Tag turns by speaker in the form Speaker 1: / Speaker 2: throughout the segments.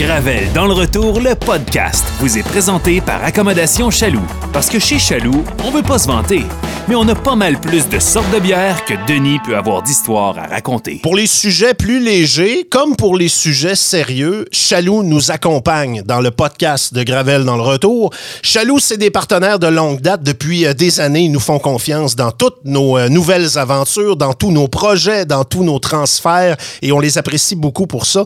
Speaker 1: Gravel dans le retour, le podcast, vous est présenté par Accommodation Chaloux. Parce que chez Chaloux, on veut pas se vanter, mais on a pas mal plus de sortes de bières que Denis peut avoir d'histoires à raconter.
Speaker 2: Pour les sujets plus légers, comme pour les sujets sérieux, Chaloux nous accompagne dans le podcast de Gravel dans le retour. Chaloux, c'est des partenaires de longue date. Depuis euh, des années, ils nous font confiance dans toutes nos euh, nouvelles aventures, dans tous nos projets, dans tous nos transferts, et on les apprécie beaucoup pour ça.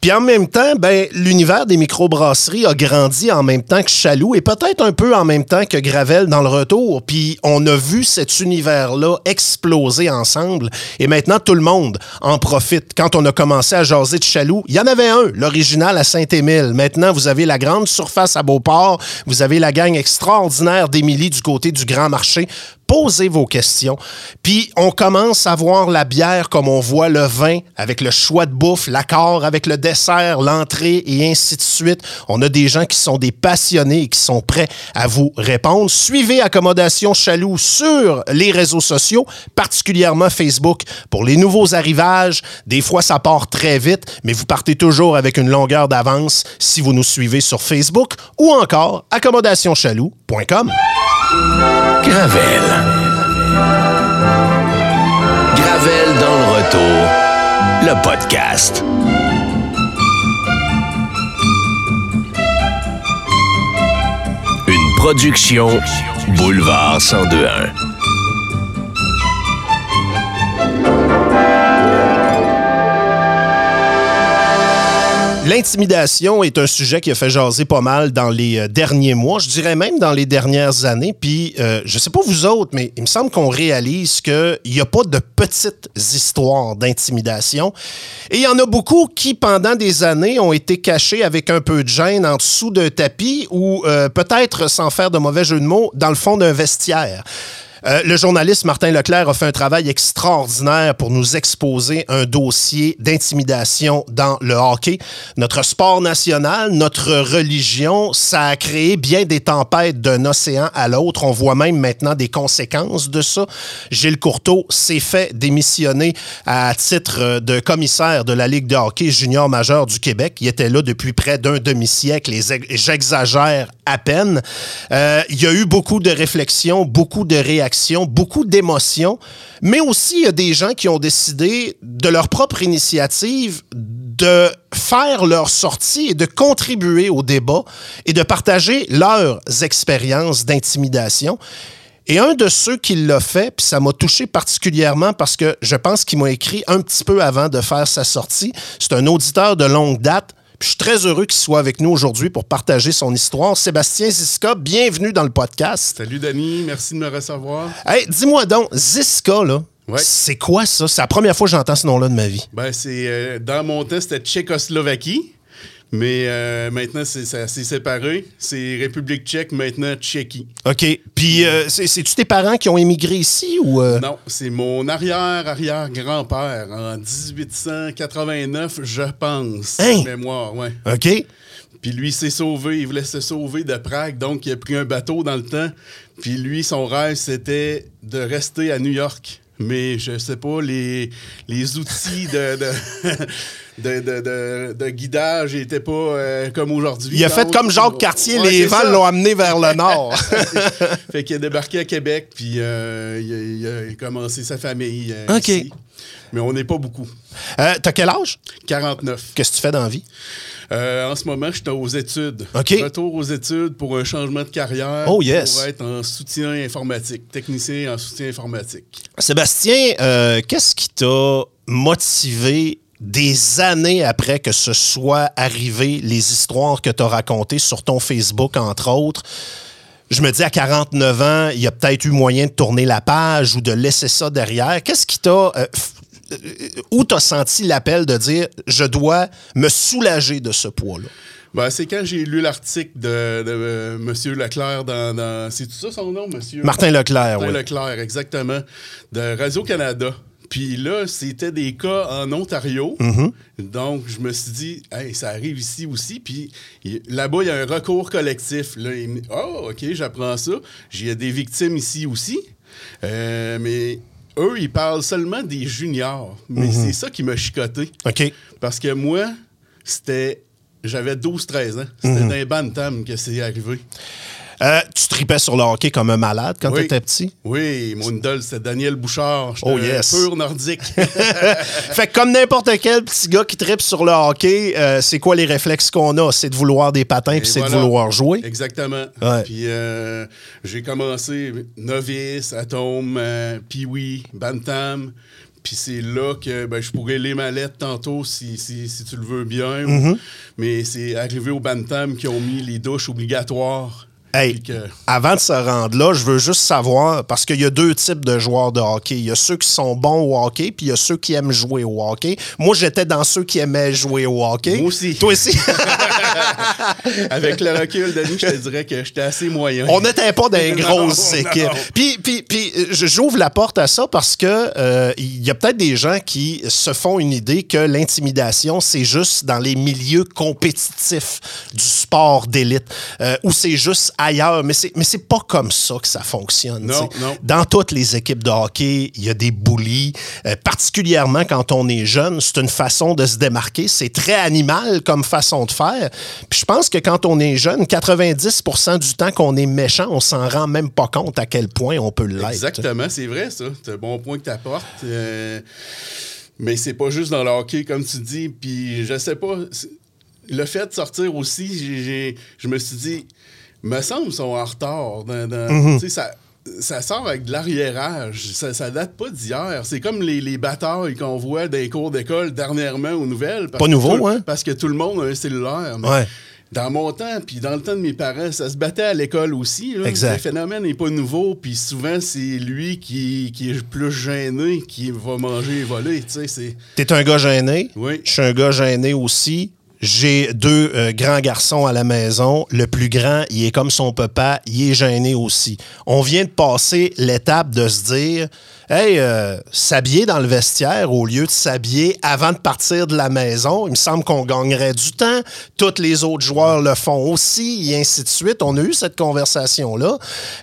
Speaker 2: Puis en même temps, ben, l'univers des microbrasseries a grandi en même temps que Chaloux et peut-être un peu en même temps que Gravel dans le retour. Puis on a vu cet univers-là exploser ensemble et maintenant tout le monde en profite. Quand on a commencé à jaser de Chaloux, il y en avait un, l'original à Saint-Émile. Maintenant, vous avez la grande surface à Beauport, vous avez la gang extraordinaire d'Émilie du côté du Grand Marché posez vos questions. Puis on commence à voir la bière comme on voit le vin, avec le choix de bouffe, l'accord avec le dessert, l'entrée et ainsi de suite. On a des gens qui sont des passionnés et qui sont prêts à vous répondre. Suivez Accommodation Chaloux sur les réseaux sociaux, particulièrement Facebook, pour les nouveaux arrivages. Des fois, ça part très vite, mais vous partez toujours avec une longueur d'avance si vous nous suivez sur Facebook ou encore accommodationchaloux.com.
Speaker 3: Dans le retour. Le podcast. Une production Boulevard 1021.
Speaker 2: L'intimidation est un sujet qui a fait jaser pas mal dans les euh, derniers mois, je dirais même dans les dernières années. Puis, euh, je sais pas vous autres, mais il me semble qu'on réalise qu'il n'y a pas de petites histoires d'intimidation. Et il y en a beaucoup qui, pendant des années, ont été cachés avec un peu de gêne en dessous d'un tapis ou euh, peut-être, sans faire de mauvais jeu de mots, dans le fond d'un vestiaire. Euh, le journaliste Martin Leclerc a fait un travail extraordinaire pour nous exposer un dossier d'intimidation dans le hockey. Notre sport national, notre religion, ça a créé bien des tempêtes d'un océan à l'autre. On voit même maintenant des conséquences de ça. Gilles Courteau s'est fait démissionner à titre de commissaire de la Ligue de hockey junior majeur du Québec. Il était là depuis près d'un demi-siècle et j'exagère à peine. Euh, il y a eu beaucoup de réflexions, beaucoup de réactions beaucoup d'émotions, mais aussi il y a des gens qui ont décidé de leur propre initiative de faire leur sortie et de contribuer au débat et de partager leurs expériences d'intimidation. Et un de ceux qui l'a fait, puis ça m'a touché particulièrement parce que je pense qu'il m'a écrit un petit peu avant de faire sa sortie, c'est un auditeur de longue date, je suis très heureux qu'il soit avec nous aujourd'hui pour partager son histoire. Sébastien Ziska, bienvenue dans le podcast.
Speaker 4: Salut Dani, merci de me recevoir.
Speaker 2: Hey, dis-moi donc, Ziska, là, c'est quoi ça? C'est la première fois que j'entends ce nom-là de ma vie.
Speaker 4: Ben, c'est euh, dans mon temps, c'était Tchécoslovaquie. Mais euh, maintenant, c'est, séparé. C'est République tchèque, maintenant Tchéquie.
Speaker 2: OK. Puis, euh, c'est, tu tes parents qui ont émigré ici ou.
Speaker 4: Non, c'est mon arrière-arrière-grand-père en 1889, je pense.
Speaker 2: Hein?
Speaker 4: Mémoire, ouais.
Speaker 2: OK.
Speaker 4: Puis lui s'est sauvé, il voulait se sauver de Prague, donc il a pris un bateau dans le temps. Puis lui, son rêve, c'était de rester à New York. Mais je sais pas, les, les outils de, de, de, guidage n'étaient pas euh, comme aujourd'hui.
Speaker 2: Il a fait comme Jacques Cartier, les vents l'ont amené vers le nord.
Speaker 4: fait qu'il a débarqué à Québec, puis euh, il, a, commencé sa famille euh,
Speaker 2: OK.
Speaker 4: ici. Mais on n'est pas beaucoup.
Speaker 2: T'as quel âge?
Speaker 4: 49.
Speaker 2: Qu'est-ce que tu fais dans la vie?
Speaker 4: en ce moment, je suis aux études. Retour aux études pour un changement de carrière.
Speaker 2: Oh, yes.
Speaker 4: Pour être en soutien informatique, technicien en soutien informatique.
Speaker 2: Sébastien, qu'est-ce qui t'a motivé des années après que ce soit arrivé, les histoires que tu as racontées sur ton Facebook, entre autres, je me dis à 49 ans, il y a peut-être eu moyen de tourner la page ou de laisser ça derrière. Qu'est-ce qui t'a. Euh, euh, où tu as senti l'appel de dire je dois me soulager de ce poids-là?
Speaker 4: Ben, c'est quand j'ai lu l'article de, euh, M. Leclerc dans. c'est tout ça son nom, monsieur?
Speaker 2: Martin Leclerc,
Speaker 4: Martin
Speaker 2: oui.
Speaker 4: Leclerc, exactement. De Radio-Canada. Puis là, c'était des cas en Ontario.
Speaker 2: Mm-hmm.
Speaker 4: Donc, je me suis dit, hey, ça arrive ici aussi. Puis là-bas, il y a un recours collectif. Là, il me dit, oh, OK, j'apprends ça. J'ai des victimes ici aussi. Euh, mais eux, ils parlent seulement des juniors. Mais
Speaker 2: Mm-hmm.
Speaker 4: c'est ça qui m'a chicoté.
Speaker 2: OK.
Speaker 4: Parce que moi, c'était j'avais 12-13 ans. C'était
Speaker 2: Mhm.
Speaker 4: dans les bantam que c'est arrivé.
Speaker 2: Euh, tu tripais sur le hockey comme un malade quand
Speaker 4: Oui.
Speaker 2: tu étais petit?
Speaker 4: Oui, mon idole, c'était Daniel Bouchard.
Speaker 2: Oh, yes.
Speaker 4: Pur nordique.
Speaker 2: fait que comme n'importe quel petit gars qui tripe sur le hockey, euh, c'est quoi les réflexes qu'on a? C'est de vouloir des patins puis c'est
Speaker 4: voilà.
Speaker 2: de vouloir jouer.
Speaker 4: Exactement.
Speaker 2: Ouais.
Speaker 4: Puis euh, j'ai commencé novice, atome, pee-wee, bantam. Puis c'est là que ben, je pourrais les mallettes tantôt si, si, si tu le veux bien.
Speaker 2: Mm-hmm.
Speaker 4: Mais c'est arrivé au bantam qui ont mis les douches obligatoires.
Speaker 2: Hey,
Speaker 4: que-
Speaker 2: avant de se rendre là, je veux juste savoir, parce qu'il y a deux types de joueurs de hockey. Il y a ceux qui sont bons au hockey, puis il y a ceux qui aiment jouer au hockey. Moi, j'étais dans ceux qui aimaient jouer au hockey.
Speaker 4: Moi aussi.
Speaker 2: Toi aussi.
Speaker 4: Avec le recul, Denis, je te dirais que j'étais assez moyen.
Speaker 2: On n'était pas dans les grosses équipes. Puis, puis, j'ouvre la porte à ça parce que euh, il y a peut-être des gens qui se font une idée que l'intimidation, c'est juste dans les milieux compétitifs du sport d'élite, euh, ou c'est juste ailleurs. Mais c'est, mais c'est pas comme ça que ça fonctionne.
Speaker 4: Non, non.
Speaker 2: Dans toutes les équipes de hockey, il y a des bullies. Euh, particulièrement quand on est jeune, c'est une façon de se démarquer. C'est très animal comme façon de faire. Puis je pense que quand on est jeune, 90 du temps qu'on est méchant, on s'en rend même pas compte à quel point on peut l'être.
Speaker 4: Exactement, c'est vrai, ça. C'est un bon point que tu apportes. mais c'est pas juste dans le hockey, comme tu dis. Puis je sais pas. Le fait de sortir aussi, j'ai- je me suis dit, me semble sont en retard. dans- dans-
Speaker 2: Mhm.
Speaker 4: ça, ça sort avec de l'arriérage. Ça, ça date pas d'hier. C'est comme les, les batailles qu'on voit dans les cours d'école dernièrement aux nouvelles. parce
Speaker 2: Pas nouveau,
Speaker 4: tout-
Speaker 2: hein?
Speaker 4: Parce que tout le monde a un cellulaire. mais
Speaker 2: Ouais.
Speaker 4: Dans mon temps, puis dans le temps de mes parents, ça se battait à l'école aussi. là.
Speaker 2: Exact.
Speaker 4: Le phénomène n'est pas nouveau, puis souvent, c'est lui qui, qui est plus gêné qui va manger et voler. Tu sais.
Speaker 2: T'es un gars gêné?
Speaker 4: Oui.
Speaker 2: Je suis un gars gêné aussi. J'ai deux euh, grands garçons à la maison. Le plus grand, il est comme son papa, il est gêné aussi. On vient de passer l'étape de se dire Hey, euh, s'habiller dans le vestiaire au lieu de s'habiller avant de partir de la maison, il me semble qu'on gagnerait du temps. Tous les autres joueurs le font aussi, et ainsi de suite. On a eu cette conversation-là.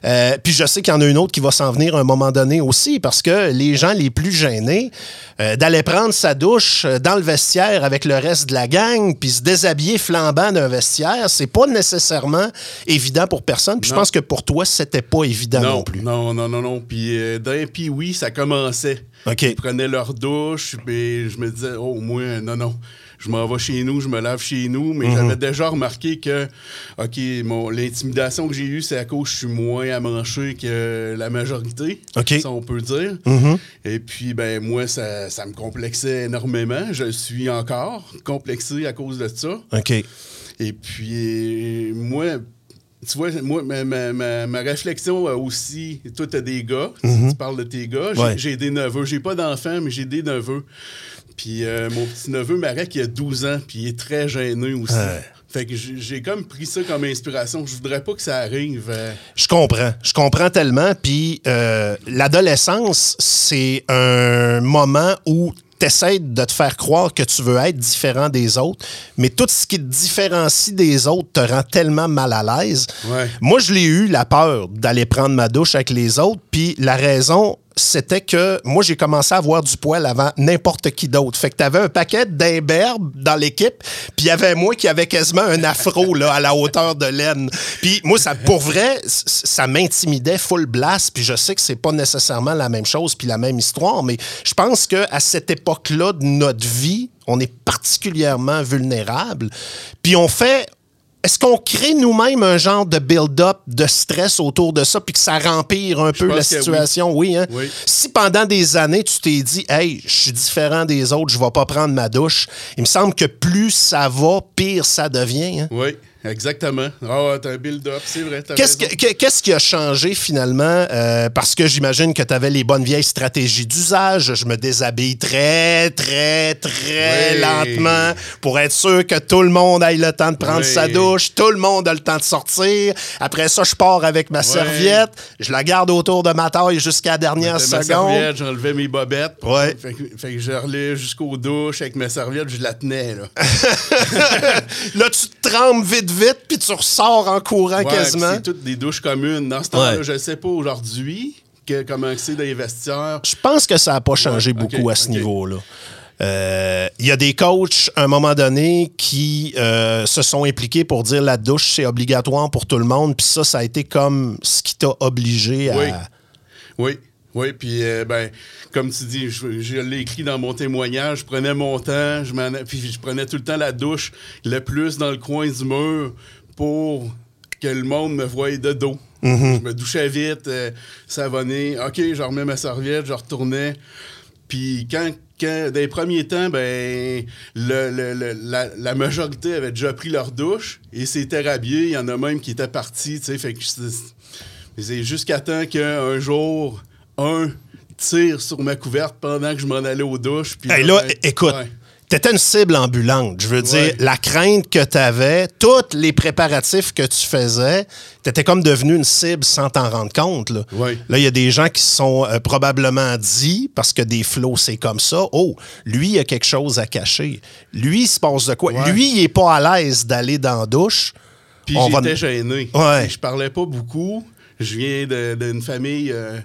Speaker 2: Euh, puis je sais qu'il y en a une autre qui va s'en venir à un moment donné aussi, parce que les gens les plus gênés, euh, d'aller prendre sa douche euh, dans le vestiaire avec le reste de la gang, puis se déshabiller flambant d'un vestiaire, c'est pas nécessairement évident pour personne. Puis je pense que pour toi, c'était pas évident non,
Speaker 4: non,
Speaker 2: plus.
Speaker 4: non, non, non, non. Puis euh, dans puis oui, ça commençait. Ils prenaient leur douche, puis je me disais, oh, moi, non, non. Je m'en vais chez nous, je me lave chez nous,
Speaker 2: Mhm.
Speaker 4: mais j'avais déjà remarqué que, OK, mon, l'intimidation que j'ai eue, c'est à cause que je suis moins à manger que la majorité,
Speaker 2: OK.
Speaker 4: ça on peut dire.
Speaker 2: Mhm.
Speaker 4: Et puis, ben moi, ça, ça me complexait énormément. Je suis encore complexé à cause de ça.
Speaker 2: OK.
Speaker 4: Et puis, moi, tu vois, moi, ma, ma- ma- réflexion a aussi, toi, t'as des gars, tu- tu, parles de tes gars, j'ai,
Speaker 2: Mhm. Ouais.
Speaker 4: j'ai des neveux. J'ai pas d'enfants, mais j'ai des neveux. Puis euh, mon petit neveu, Marek, il a 12 ans, puis il est très gêné aussi.
Speaker 2: Ouais.
Speaker 4: Fait que j'ai, comme pris ça comme inspiration. Je voudrais pas que ça arrive. euh,
Speaker 2: Je comprends. Je comprends tellement. Puis euh, l'adolescence, c'est un moment où tu essaies de te faire croire que tu veux être différent des autres, mais tout ce qui te différencie des autres te rend tellement mal à l'aise.
Speaker 4: Ouais.
Speaker 2: Moi, je l'ai eu, la peur d'aller prendre ma douche avec les autres. Puis la raison, c'était que moi, j'ai commencé à avoir du poil avant n'importe qui d'autre. Fait que t'avais un paquet d'imberbes dans l'équipe, puis il y avait moi qui avait quasiment un afro là, à la hauteur de laine. Puis moi, ça, pour vrai, ça m'intimidait full blast, puis je sais que c'est pas nécessairement la même chose puis la même histoire, mais je pense que à cette époque-là de notre vie, on est particulièrement vulnérable. Puis on fait est-ce qu'on crée nous-mêmes un genre de build-up de stress autour de ça, puis que ça rempire un peu la
Speaker 4: oui.
Speaker 2: situation? Oui, hein?
Speaker 4: Oui.
Speaker 2: Si pendant des années, tu t'es dit, hey, je suis différent des autres, je vais pas prendre ma douche, il me semble que plus ça va, pire ça devient. hein?
Speaker 4: Oui, exactement. Ah, t'as un build-up, c'est vrai.
Speaker 2: Qu'est-ce, que- qui a changé finalement? Euh, parce que j'imagine que tu avais les bonnes vieilles stratégies d'usage. Je me déshabille très, très, très
Speaker 4: Oui.
Speaker 2: lentement pour être sûr que tout le monde ait le temps de prendre
Speaker 4: Oui.
Speaker 2: sa douche. Tout le monde a le temps de sortir. Après ça, je pars avec ma serviette. Je la garde autour de ma taille jusqu'à la dernière
Speaker 4: ma
Speaker 2: seconde.
Speaker 4: serviette, j'enlevais mes bobettes.
Speaker 2: Ouais.
Speaker 4: Fait, que- fait que je relais jusqu'aux douches avec ma serviette, je la tenais, là.
Speaker 2: là, tu te trempes vite, vite, puis tu ressors en courant
Speaker 4: Ouais,
Speaker 2: quasiment.
Speaker 4: C'est toutes des douches communes. Dans ce temps-là,
Speaker 2: Ouais.
Speaker 4: je ne sais pas aujourd'hui que, comment c'est dans les vestiaires.
Speaker 2: Je pense que ça n'a pas changé
Speaker 4: Ouais,
Speaker 2: beaucoup à ce niveau-là. Euh, Il y a des coachs, à un moment donné, qui euh, se sont impliqués pour dire la douche, c'est obligatoire pour tout le monde. Puis ça, ça a été comme ce qui t'a obligé à.
Speaker 4: Oui. Oui. Oui, puis euh, ben, comme tu dis, je, je l'ai écrit dans mon témoignage, je prenais mon temps, je puis je prenais tout le temps la douche le plus dans le coin du mur pour que le monde me voie de dos. Je me douchais vite, euh, savonné. OK, je remets ma serviette, je retournais. Puis quand, quand, dans les premiers temps, ben, le- le- le- la, la majorité avait déjà pris leur douche et c'était rhabillé. Il y en a même qui étaient partis, tu sais. Fait que c'est jusqu'à temps qu'un jour, un tire sur ma couverte pendant que je m'en allais aux douches. Puis
Speaker 2: Hey, là,
Speaker 4: ben,
Speaker 2: écoute,
Speaker 4: ouais.
Speaker 2: t'étais une cible ambulante. Je veux dire, la crainte que t'avais, tous les préparatifs que tu faisais, t'étais comme devenu une cible sans t'en rendre compte. Là,
Speaker 4: Ouais.
Speaker 2: Là, il y a des gens qui se sont euh, probablement dit, parce que des flots, c'est comme ça, oh, lui, il a quelque chose à cacher. Lui, il se passe de quoi?
Speaker 4: Ouais.
Speaker 2: Lui, il est pas à l'aise d'aller dans la douche.
Speaker 4: Puis
Speaker 2: va-
Speaker 4: j'étais gêné. Je parlais pas beaucoup. Je viens d'une famille. euh,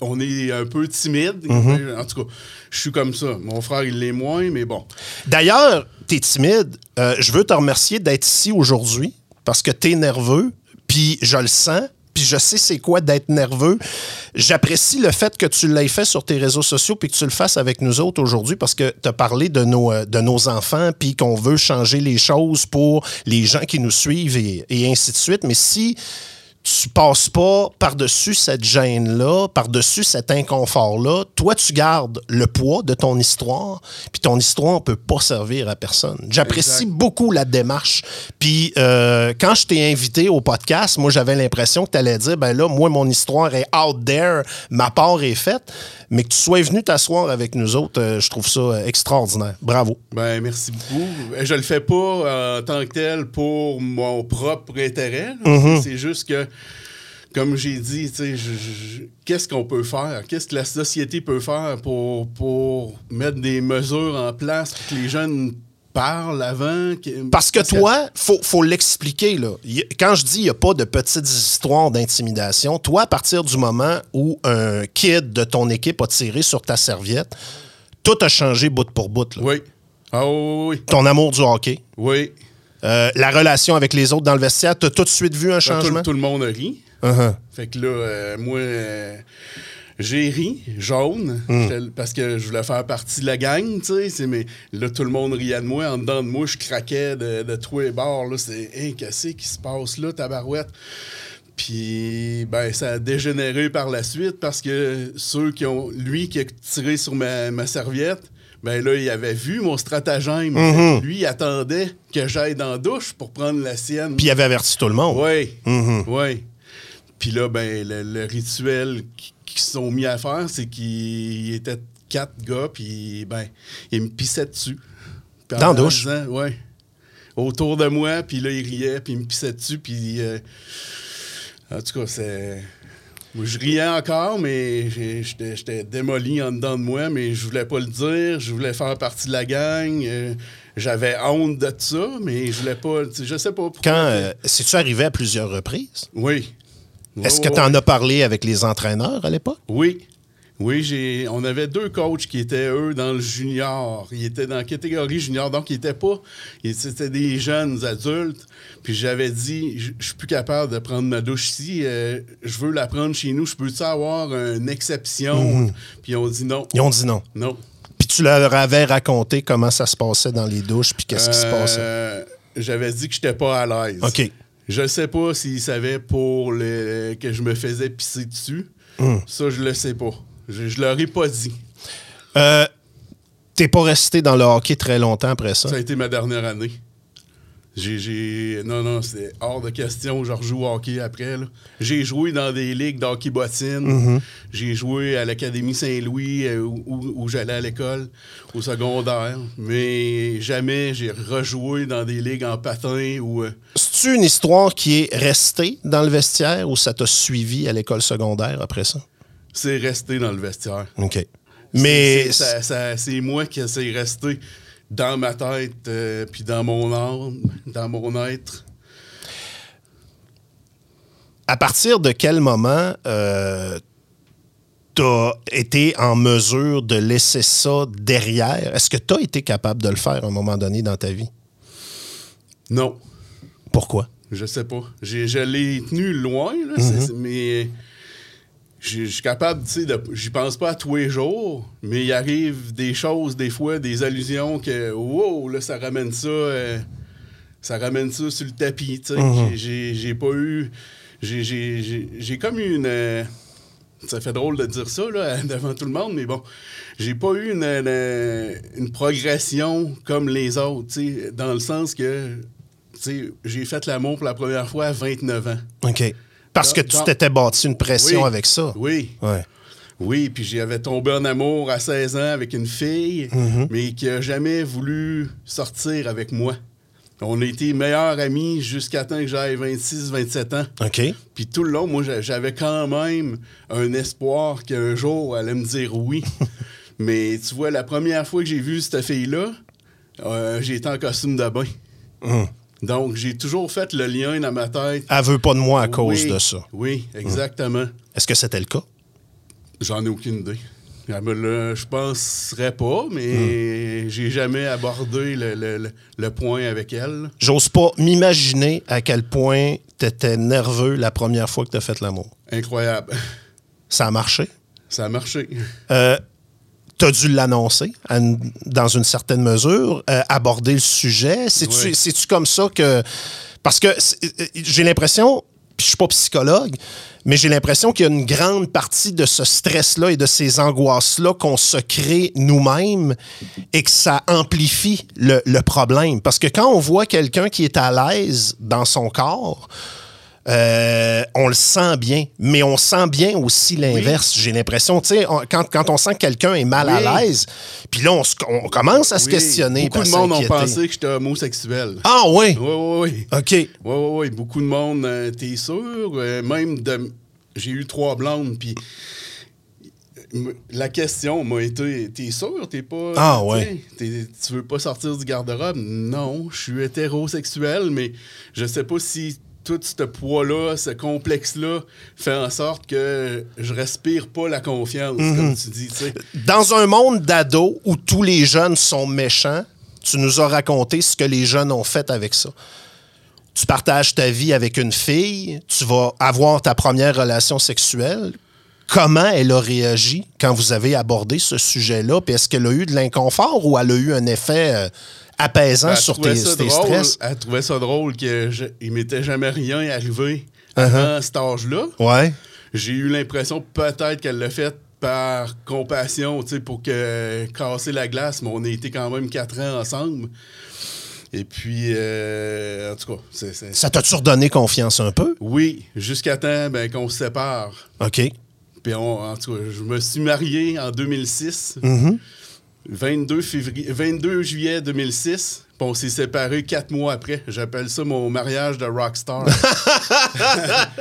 Speaker 4: on est un peu timide.
Speaker 2: Mm-hmm.
Speaker 4: En tout cas, je suis comme ça. Mon frère, il l'est moins, mais bon.
Speaker 2: D'ailleurs, t'es timide. Euh, je veux te remercier d'être ici aujourd'hui parce que t'es nerveux, puis je le sens, puis je sais c'est quoi d'être nerveux. J'apprécie le fait que tu l'aies fait sur tes réseaux sociaux puis que tu le fasses avec nous autres aujourd'hui parce que tu as parlé de nos, euh, de nos enfants puis qu'on veut changer les choses pour les gens qui nous suivent et, et ainsi de suite. Mais si tu passes pas par-dessus cette gêne-là, par-dessus cet inconfort-là. Toi, tu gardes le poids de ton histoire, puis ton histoire ne peut pas servir à personne. J'apprécie beaucoup la démarche. Puis euh, quand je t'ai invité au podcast, moi, j'avais l'impression que tu allais dire, ben là, moi, mon histoire est out there, ma part est faite, mais que tu sois venu t'asseoir avec nous autres, euh, je trouve ça euh, extraordinaire. Bravo.
Speaker 4: Ben, merci beaucoup. Je le fais pas euh, en tant que tel pour mon propre intérêt.
Speaker 2: Mm-hmm.
Speaker 4: C'est juste que, comme j'ai dit, qu'est-ce qu'on peut faire? Qu'est-ce que la société peut faire pour, pour mettre des mesures en place pour que les jeunes parlent avant?
Speaker 2: Parce que toi, faut, faut l'expliquer. là. Quand je dis il n'y a pas de petites histoires d'intimidation, toi, à partir du moment où un kid de ton équipe a tiré sur ta serviette, tout a changé bout pour bout. là.
Speaker 4: Oui. Ah oui, oui,
Speaker 2: Ton amour du hockey,
Speaker 4: oui.
Speaker 2: Euh, la relation avec les autres dans le vestiaire, tu as tout de suite vu un changement?
Speaker 4: tout, tout le monde rit.
Speaker 2: Uh-huh.
Speaker 4: Fait que là, euh, moi, euh, j'ai ri, jaune,
Speaker 2: Hmm.
Speaker 4: Parce que je voulais faire partie de la gang, tu sais. Mais là, tout le monde riait de moi. En dedans de moi, je craquais de, de tous les bords. C'est, hey, qu'est-ce qui se passe là, tabarouette? Puis, ben, ça a dégénéré par la suite parce que ceux qui ont. Lui qui a tiré sur ma, ma serviette, ben là, il avait vu mon stratagème.
Speaker 2: Mm-hmm.
Speaker 4: Lui, il attendait que j'aille dans la douche pour prendre la sienne.
Speaker 2: Puis il avait averti tout le monde.
Speaker 4: Oui.
Speaker 2: Mhm.
Speaker 4: Oui. Puis là, ben, le, le rituel qui- qu'ils se sont mis à faire, c'est qu'ils étaient quatre gars, puis ben, ils me pissaient dessus.
Speaker 2: Dans la douche?
Speaker 4: Ouais. Autour de moi, puis là, ils riaient, puis ils me pissaient dessus, puis. euh, en tout cas, c'est. Moi, je riais encore, mais j'étais démoli en dedans de moi, mais je voulais pas le dire. Je voulais faire partie de la gang. euh, J'avais honte de ça, mais je voulais pas. Je sais pas pourquoi.
Speaker 2: Quand, euh, c'est-tu arrivé à plusieurs reprises?
Speaker 4: Oui.
Speaker 2: Est-ce que tu en as parlé avec les entraîneurs à l'époque?
Speaker 4: Oui. Oui, j'ai. On avait deux coachs qui étaient, eux, dans le junior. Ils étaient dans la catégorie junior, donc ils étaient pas. C'était des jeunes adultes. Puis j'avais dit, je suis plus capable de prendre ma douche ici. euh, je veux la prendre chez nous. Je peux-tu avoir une exception? Puis ils ont dit non.
Speaker 2: Ils ont dit non.
Speaker 4: Non.
Speaker 2: Puis tu leur avais raconté comment ça se passait dans les douches, puis qu'est-ce qui se passait?
Speaker 4: Euh, J'avais dit que j'étais pas à l'aise.
Speaker 2: OK.
Speaker 4: Je sais pas s'ils savaient pour le, que je me faisais pisser dessus.
Speaker 2: Hmm.
Speaker 4: Ça, je le sais pas. Je, je leur ai pas dit.
Speaker 2: Euh, T'es pas resté dans le hockey très longtemps après ça?
Speaker 4: Ça a été ma dernière année. J'ai, Non, non, c'est hors de question. Je rejoue au hockey après. J'ai joué dans des ligues d'hockey bottine.
Speaker 2: Mm-hmm.
Speaker 4: J'ai joué à l'Académie Saint-Louis euh, où j'allais à l'école, au secondaire. Mais jamais j'ai rejoué dans des ligues en patin ou. euh,
Speaker 2: C'est-tu une histoire qui est restée dans le vestiaire ou ça t'a suivi à l'école secondaire après ça?
Speaker 4: C'est resté dans le vestiaire.
Speaker 2: OK. Mais
Speaker 4: C'est- moi qui c'est resté dans ma tête, euh, puis dans mon âme, dans mon être.
Speaker 2: à partir de quel moment euh, tu as été en mesure de laisser ça derrière? Est-ce que tu as été capable de le faire à un moment donné dans ta vie?
Speaker 4: Non,
Speaker 2: Pourquoi?
Speaker 4: je sais pas. Je l'ai tenu loin, là,
Speaker 2: Mhm.
Speaker 4: mais je suis capable, tu sais, de- j'y pense pas à tous les jours, mais il arrive des choses, des fois, des allusions que, wow, là, ça ramène ça, euh, ça ramène ça sur le tapis, tu sais.
Speaker 2: Mhm.
Speaker 4: J'ai- pas eu, j'ai- comme eu une... euh, ça fait drôle de dire ça là, devant tout le monde, mais bon, j'ai pas eu une, une- une progression comme les autres, tu sais, dans le sens que tu sais, j'ai fait l'amour pour la première fois à 29 ans.
Speaker 2: OK. Parce que tu t'étais bâti une pression
Speaker 4: Oui.
Speaker 2: avec ça.
Speaker 4: Oui,
Speaker 2: Ouais.
Speaker 4: oui, puis j'avais tombé en amour à 16 ans avec une fille,
Speaker 2: Mm-hmm.
Speaker 4: mais qui a jamais voulu sortir avec moi. On a été meilleurs amis jusqu'à temps que j'aille 26, 27 ans.
Speaker 2: OK.
Speaker 4: Puis tout le long, moi, j'a- j'avais quand même un espoir qu'un jour, elle allait me dire oui. Mais tu vois, la première fois que j'ai vu cette fille-là, euh, j'ai été en costume de bain.
Speaker 2: Hum.
Speaker 4: Donc, j'ai toujours fait le lien dans ma tête.
Speaker 2: Elle veut pas de moi à cause
Speaker 4: Oui,
Speaker 2: de ça.
Speaker 4: Oui, exactement.
Speaker 2: Est-ce que c'était le cas?
Speaker 4: J'en ai aucune idée. Je penserais pas, mais
Speaker 2: Hmm.
Speaker 4: j'ai jamais abordé le, le- le- point avec elle.
Speaker 2: J'ose pas m'imaginer à quel point t'étais nerveux la première fois que t'as fait l'amour.
Speaker 4: Incroyable.
Speaker 2: Ça a marché?
Speaker 4: Ça a marché.
Speaker 2: Euh, T'as dû l'annoncer une- dans une certaine mesure, euh, aborder le sujet. C'est-tu
Speaker 4: Oui.
Speaker 2: comme ça que. Parce que c'est- euh, j'ai l'impression, puis je suis pas psychologue, mais j'ai l'impression qu'il y a une grande partie de ce stress-là et de ces angoisses-là qu'on se crée nous-mêmes et que ça amplifie le, le problème. Parce que quand on voit quelqu'un qui est à l'aise dans son corps, euh, on le sent bien, mais on sent bien aussi l'inverse. J'ai l'impression, tu sais, quand, quand on sent que quelqu'un est mal
Speaker 4: Oui.
Speaker 2: à l'aise, puis là, on, se- on commence à se
Speaker 4: Oui,
Speaker 2: questionner.
Speaker 4: Beaucoup de monde ont pensé que j'étais homosexuel.
Speaker 2: Ah oui?
Speaker 4: Oui, oui, oui.
Speaker 2: OK.
Speaker 4: Oui, oui, oui. Beaucoup de monde, euh, t'es sûr? Euh, même de. J'ai eu trois blondes, puis. La question m'a été T'es sûr? T'es pas.
Speaker 2: Ah, ouais.
Speaker 4: Tu veux pas sortir du garde-robe? Non, je suis hétérosexuel, mais je sais pas si tout ce poids-là, ce complexe-là, fait en sorte que je respire pas la confiance,
Speaker 2: Mhm.
Speaker 4: comme tu dis, tu sais.
Speaker 2: Dans un monde d'ados où tous les jeunes sont méchants, tu nous as raconté ce que les jeunes ont fait avec ça. Tu partages ta vie avec une fille, tu vas avoir ta première relation sexuelle. Comment elle a réagi quand vous avez abordé ce sujet-là? Puis est-ce qu'elle a eu de l'inconfort ou elle a eu un effet euh, apaisant sur tes,
Speaker 4: drôle-
Speaker 2: stress?
Speaker 4: Elle trouvait ça drôle qu'il m'était jamais rien arrivé
Speaker 2: Uh-huh.
Speaker 4: avant cet âge-là.
Speaker 2: Ouais.
Speaker 4: J'ai eu l'impression peut-être qu'elle l'a fait par compassion, tu sais, pour que casser la glace, mais on a été quand même quatre ans ensemble. Et puis, euh, en tout cas,
Speaker 2: Ça t'a-tu redonné confiance un peu?
Speaker 4: oui, jusqu'à temps ben, qu'on se sépare.
Speaker 2: OK.
Speaker 4: Puis, on- en tout cas, je me suis marié en 2006,
Speaker 2: Mhm.
Speaker 4: 22, février, 22 juillet 2006. Puis on s'est séparés quatre mois après. J'appelle ça mon mariage de rockstar.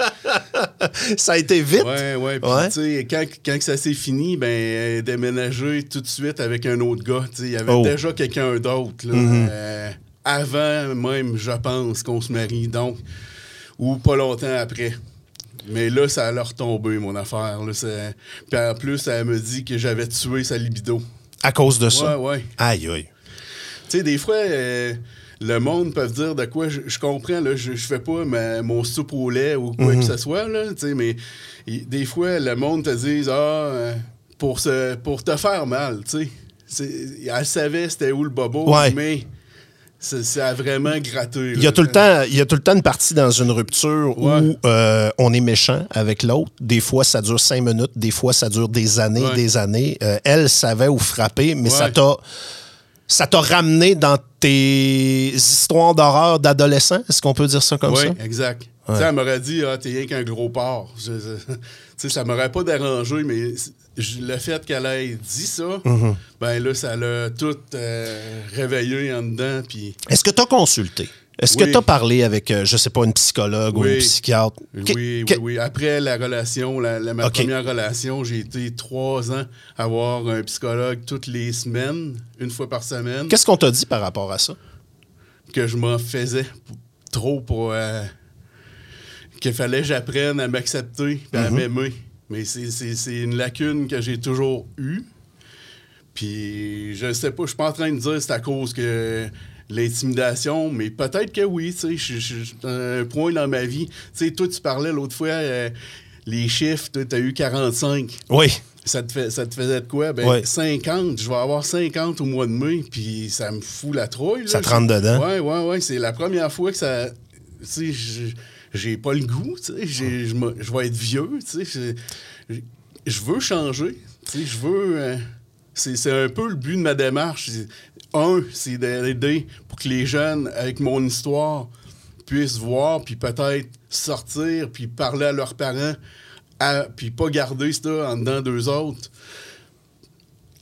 Speaker 2: Ça a été vite?
Speaker 4: Ouais, ouais. Puis,
Speaker 2: Ouais.
Speaker 4: tu sais, quand, quand ça s'est fini, ben, déménagée tout de suite avec un autre gars. Il y avait
Speaker 2: Oh.
Speaker 4: déjà quelqu'un d'autre.
Speaker 2: Mhm.
Speaker 4: euh, avant même, je pense, qu'on se marie. Donc, ou pas longtemps après. Mais là, ça a leur tombé, mon affaire. Là, Puis en plus, elle me dit que j'avais tué sa libido.
Speaker 2: À cause de ça?
Speaker 4: Ouais, ouais.
Speaker 2: Aïe, aïe.
Speaker 4: Tu sais, des fois, euh, le monde peut dire de quoi je, je comprends, là, je, je fais pas ma- mon soupe au lait ou quoi
Speaker 2: Mhm.
Speaker 4: que ce soit, là, tu sais, mais des fois, le monde te dit Ah, euh, pour, se, pour te faire mal, tu sais. Elle savait c'était où le bobo,
Speaker 2: Ouais.
Speaker 4: mais ça, ça a vraiment gratté.
Speaker 2: Il y, a tout le temps, il y a tout le temps une partie dans une rupture
Speaker 4: Ouais.
Speaker 2: où euh, on est méchant avec l'autre. Des fois, ça dure cinq minutes. Des fois, ça dure des années
Speaker 4: Ouais.
Speaker 2: des années. Euh, elle savait où frapper, mais ça t'a ça t'a ramené dans tes histoires d'horreur d'adolescent. Est-ce qu'on peut dire ça comme
Speaker 4: Oui,
Speaker 2: ça?
Speaker 4: exact.
Speaker 2: Ouais.
Speaker 4: Tu sais, elle m'aurait dit, ah, t'es rien qu'un gros porc. Je- je- tu sais, ça m'aurait pas dérangé, mais je- le fait qu'elle ait dit ça,
Speaker 2: Mm-hmm.
Speaker 4: ben là, ça l'a tout euh, réveillé en dedans. Puis
Speaker 2: Est-ce que tu as consulté? Est-ce que tu as parlé avec, euh, je sais pas, une psychologue ou une psychiatre? Que-
Speaker 4: oui,
Speaker 2: que-
Speaker 4: oui, oui. Après la relation, la, la- ma première relation, j'ai été trois ans à voir un psychologue toutes les semaines, une fois par semaine,
Speaker 2: Qu'est-ce qu'on t'a dit par rapport à ça?
Speaker 4: que je m'en faisais p- trop pour... euh, qu'il fallait que j'apprenne à m'accepter et à m'aimer. Mais c'est- une lacune que j'ai toujours eue. Puis je sais pas, je suis pas en train de dire que c'est à cause que l'intimidation, mais peut-être que oui, tu sais, je- un point dans ma vie. Tu sais, toi, tu parlais l'autre fois, euh, les chiffres, tu as eu 45.
Speaker 2: Oui.
Speaker 4: Ça te, fait, ça te faisait de quoi? Ben,
Speaker 2: Ouais.
Speaker 4: 50. Je vais avoir 50 au mois de mai, puis ça me fout la trouille. là.
Speaker 2: Ça te rentre dedans?
Speaker 4: Ouais, ouais, ouais. C'est la première fois que ça. Tu sais, je- j'ai pas le goût, tu sais. j'ai- Je vais être vieux, tu sais. Je, veux changer, tu sais. Je veux. euh, c'est un peu le but de ma démarche. Un, c'est d'aider pour que les jeunes, avec mon histoire, puissent voir, puis peut-être sortir, puis parler à leurs parents, à- puis pas garder ça en dedans d'eux autres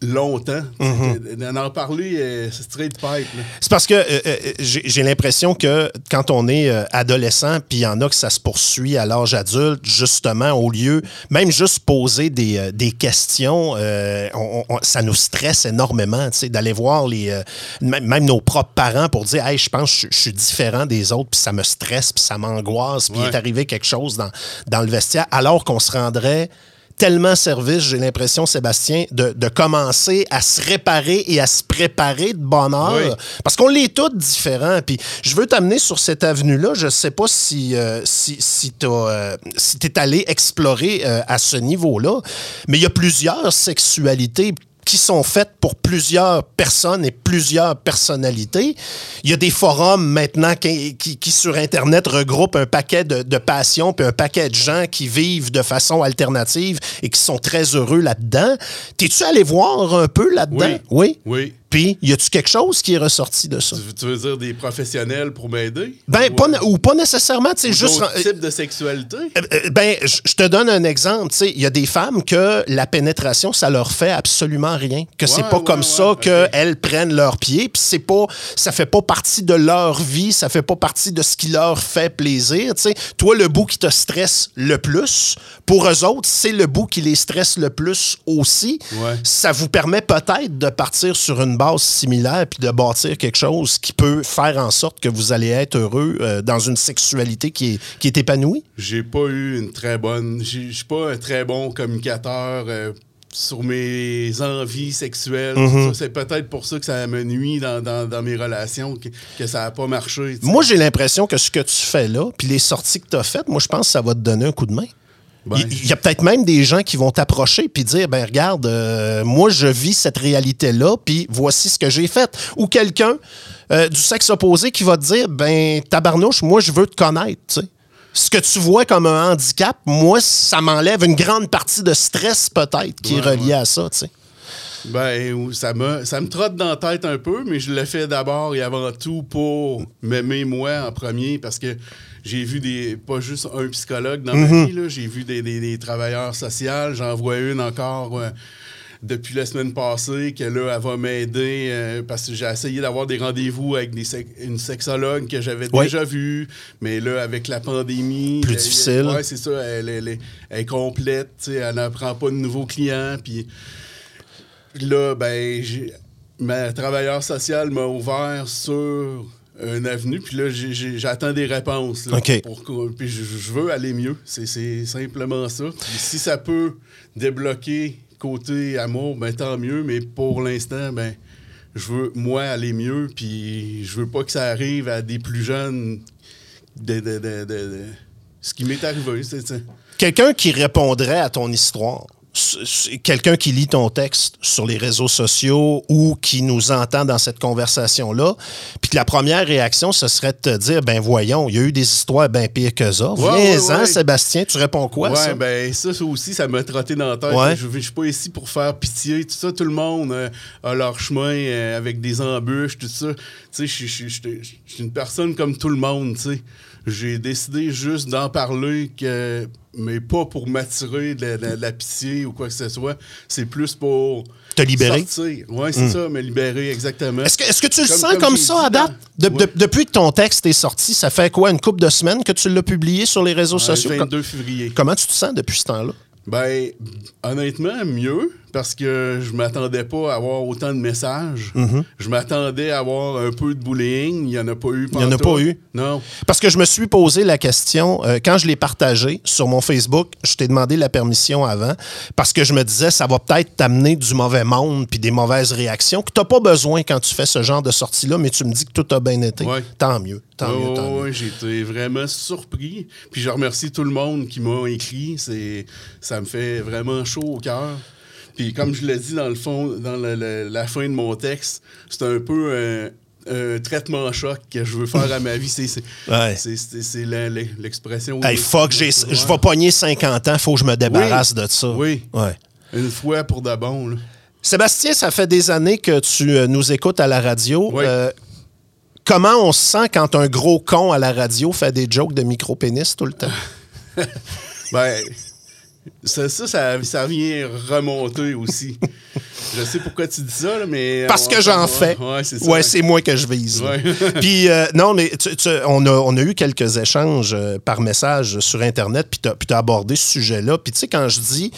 Speaker 4: longtemps.
Speaker 2: Mm-hmm.
Speaker 4: D'en en parler, euh, c'est straight pipe.
Speaker 2: C'est parce que euh, euh, j'ai l'impression que quand on est euh, adolescent, puis il y en a que ça se poursuit à l'âge adulte, justement, au lieu, même juste poser des, euh, des questions, euh, on- on- ça nous stresse énormément, tu sais, d'aller voir les, euh, même, nos propres parents pour dire, hey, je pense que je, suis différent des autres, puis ça me stresse, puis ça m'angoisse, puis il est arrivé quelque chose dans, dans le vestiaire, alors qu'on se rendrait tellement service, j'ai l'impression, Sébastien, de, de commencer à se réparer et à se préparer de bonne heure.
Speaker 4: Oui.
Speaker 2: Parce qu'on l'est tous différents. Puis je veux t'amener sur cette avenue-là. Je sais pas si, euh, si, si tu es allé explorer euh, à ce niveau-là, mais il y a plusieurs sexualités qui sont faites pour plusieurs personnes et plusieurs personnalités. Il y a des forums maintenant qui, qui- qui, sur Internet regroupent un paquet de, de passions puis un paquet de gens qui vivent de façon alternative et qui sont très heureux là-dedans. T'es-tu allé voir un peu là-dedans?
Speaker 4: Oui. Oui?
Speaker 2: Puis, y a-tu quelque chose qui est ressorti de ça?
Speaker 4: Tu, tu veux dire des professionnels pour m'aider?
Speaker 2: Ben,
Speaker 4: Ou,
Speaker 2: pas,
Speaker 4: euh,
Speaker 2: ou pas nécessairement, tu sais, juste...
Speaker 4: types de sexualité?
Speaker 2: Euh, euh, Ben, je te donne un exemple. Tu sais, Il y a des femmes que la pénétration, ça leur fait absolument rien. Que c'est
Speaker 4: Ouais,
Speaker 2: pas
Speaker 4: ouais,
Speaker 2: comme
Speaker 4: ouais,
Speaker 2: ça qu'elles prennent leurs pieds. Puis c'est pas, ça fait pas partie de leur vie. Ça fait pas partie de ce qui leur fait plaisir. Tu sais, toi, le bout qui te stresse le plus, pour eux autres, c'est le bout qui les stresse le plus aussi.
Speaker 4: Ouais.
Speaker 2: Ça vous permet peut-être de partir sur une base similaire puis de bâtir quelque chose qui peut faire en sorte que vous allez être heureux euh, dans une sexualité qui est, qui est épanouie?
Speaker 4: J'ai pas eu une très bonne. Je suis pas un très bon communicateur euh, sur mes envies sexuelles. Ça, C'est peut-être pour ça que ça me nuit dans, dans- dans mes relations, que, que ça a pas marché.
Speaker 2: Moi, j'ai l'impression que ce que tu fais là, puis les sorties que tu as faites, moi, je pense que ça va te donner un coup de main. Il y, a peut-être même des gens qui vont t'approcher puis dire ben regarde, euh, moi je vis cette réalité-là, puis voici ce que j'ai fait. Ou quelqu'un euh, du sexe opposé qui va te dire ben tabarnouche, moi je veux te connaître. Ce que tu vois comme un handicap, moi ça m'enlève une grande partie de stress peut-être qui est
Speaker 4: Ouais,
Speaker 2: relié à ça. tu sais.
Speaker 4: Ben, ça me, ça me trotte dans la tête un peu, mais je le fais d'abord et avant tout pour m'aimer moi en premier parce que j'ai vu des pas juste un psychologue dans ma vie, là, j'ai vu des, des- des travailleurs sociaux. J'en vois une encore euh, depuis la semaine passée que là, elle va m'aider euh, parce que j'ai essayé d'avoir des rendez-vous avec des sec- une sexologue que j'avais
Speaker 2: Oui.
Speaker 4: déjà vue, mais là, avec la pandémie.
Speaker 2: Plus
Speaker 4: elle-
Speaker 2: difficile.
Speaker 4: Ouais, c'est ça. Elle, elle est- elle est complète, elle n'apprend pas de nouveaux clients, puis. Là, ben, ma travailleur sociale m'a ouvert sur une avenue, puis là, j'attends des réponses. là, pour puis je, je veux aller mieux. C'est- simplement ça. Puis si ça peut débloquer côté amour, ben tant mieux, mais pour l'instant, ben, je veux, moi, aller mieux, puis je veux pas que ça arrive à des plus jeunes de, de- de- ce qui m'est arrivé. c'est ça.
Speaker 2: Quelqu'un qui répondrait à ton histoire, quelqu'un qui lit ton texte sur les réseaux sociaux ou qui nous entend dans cette conversation-là, puis que la première réaction, ce serait de te dire, ben voyons, il y a eu des histoires bien pires que ça.
Speaker 4: Ouais,
Speaker 2: Viens-en,
Speaker 4: ouais, ouais.
Speaker 2: Sébastien, tu réponds quoi,
Speaker 4: ouais,
Speaker 2: ça?
Speaker 4: ben ça, aussi, ça m'a trotté dans la tête. Je, je suis pas ici pour faire pitié. Tout ça, tout le monde euh, a leur chemin euh, avec des embûches, tout ça. Tu sais, je suis une personne comme tout le monde, tu sais. J'ai décidé juste d'en parler, que, mais pas pour m'attirer de, la- de la- de la pitié ou quoi que ce soit. C'est plus pour...
Speaker 2: Te libérer? Hmm.
Speaker 4: Ouais, c'est ça, me libérer, exactement.
Speaker 2: Est-ce que, est-ce que tu le
Speaker 4: Comme-
Speaker 2: sens
Speaker 4: comme
Speaker 2: ça à date? De-
Speaker 4: Ouais.
Speaker 2: depuis que ton texte est sorti, ça fait quoi, une couple de semaines que tu l'as publié sur les réseaux sociaux?
Speaker 4: 22 février.
Speaker 2: Comment tu te sens depuis ce temps-là?
Speaker 4: Ben, honnêtement, mieux, parce que je m'attendais pas à avoir autant de messages. Je m'attendais à avoir un peu de bullying. Il n'y en a pas eu.
Speaker 2: Il n'y en a pas eu?
Speaker 4: Non.
Speaker 2: Parce que je me suis posé la question, euh, quand je l'ai partagé sur mon Facebook, je t'ai demandé la permission avant, parce que je me disais, ça va peut-être t'amener du mauvais monde puis des mauvaises réactions que tu n'as pas besoin quand tu fais ce genre de sortie-là, mais tu me dis que tout a bien été.
Speaker 4: Ouais.
Speaker 2: Tant mieux, tant
Speaker 4: Oh,
Speaker 2: mieux, tant mieux.
Speaker 4: ouais, j'ai été vraiment surpris. Puis je remercie tout le monde qui m'a écrit. Ça me fait vraiment chaud au cœur. Puis comme je l'ai dit dans le fond, dans le- le- la fin de mon texte, c'est un peu un, un traitement choc que je veux faire à ma vie. C'est,
Speaker 2: Ouais.
Speaker 4: l'expression.
Speaker 2: Hey, fuck, j'ai- je vais pogner 50 ans, faut que je me débarrasse de ça.
Speaker 4: Oui.
Speaker 2: Ouais.
Speaker 4: Une fois pour de bon. là.
Speaker 2: Sébastien, ça fait des années que tu euh, nous écoutes à la radio.
Speaker 4: Oui.
Speaker 2: Euh, comment on se sent quand un gros con à la radio fait des jokes de micro-pénis tout le temps?
Speaker 4: Ben, ça, ça, ça, ça vient remonter aussi. je sais pourquoi tu dis ça, là, mais.
Speaker 2: Parce
Speaker 4: on-
Speaker 2: que j'en fais.
Speaker 4: Ouais, c'est ça.
Speaker 2: Ouais, c'est moi que je vise.
Speaker 4: Ouais.
Speaker 2: puis, euh, non, mais tu- tu- on, a, on a eu quelques échanges euh, par message sur Internet, puis tu as, abordé ce sujet-là. Puis, tu sais, quand je dis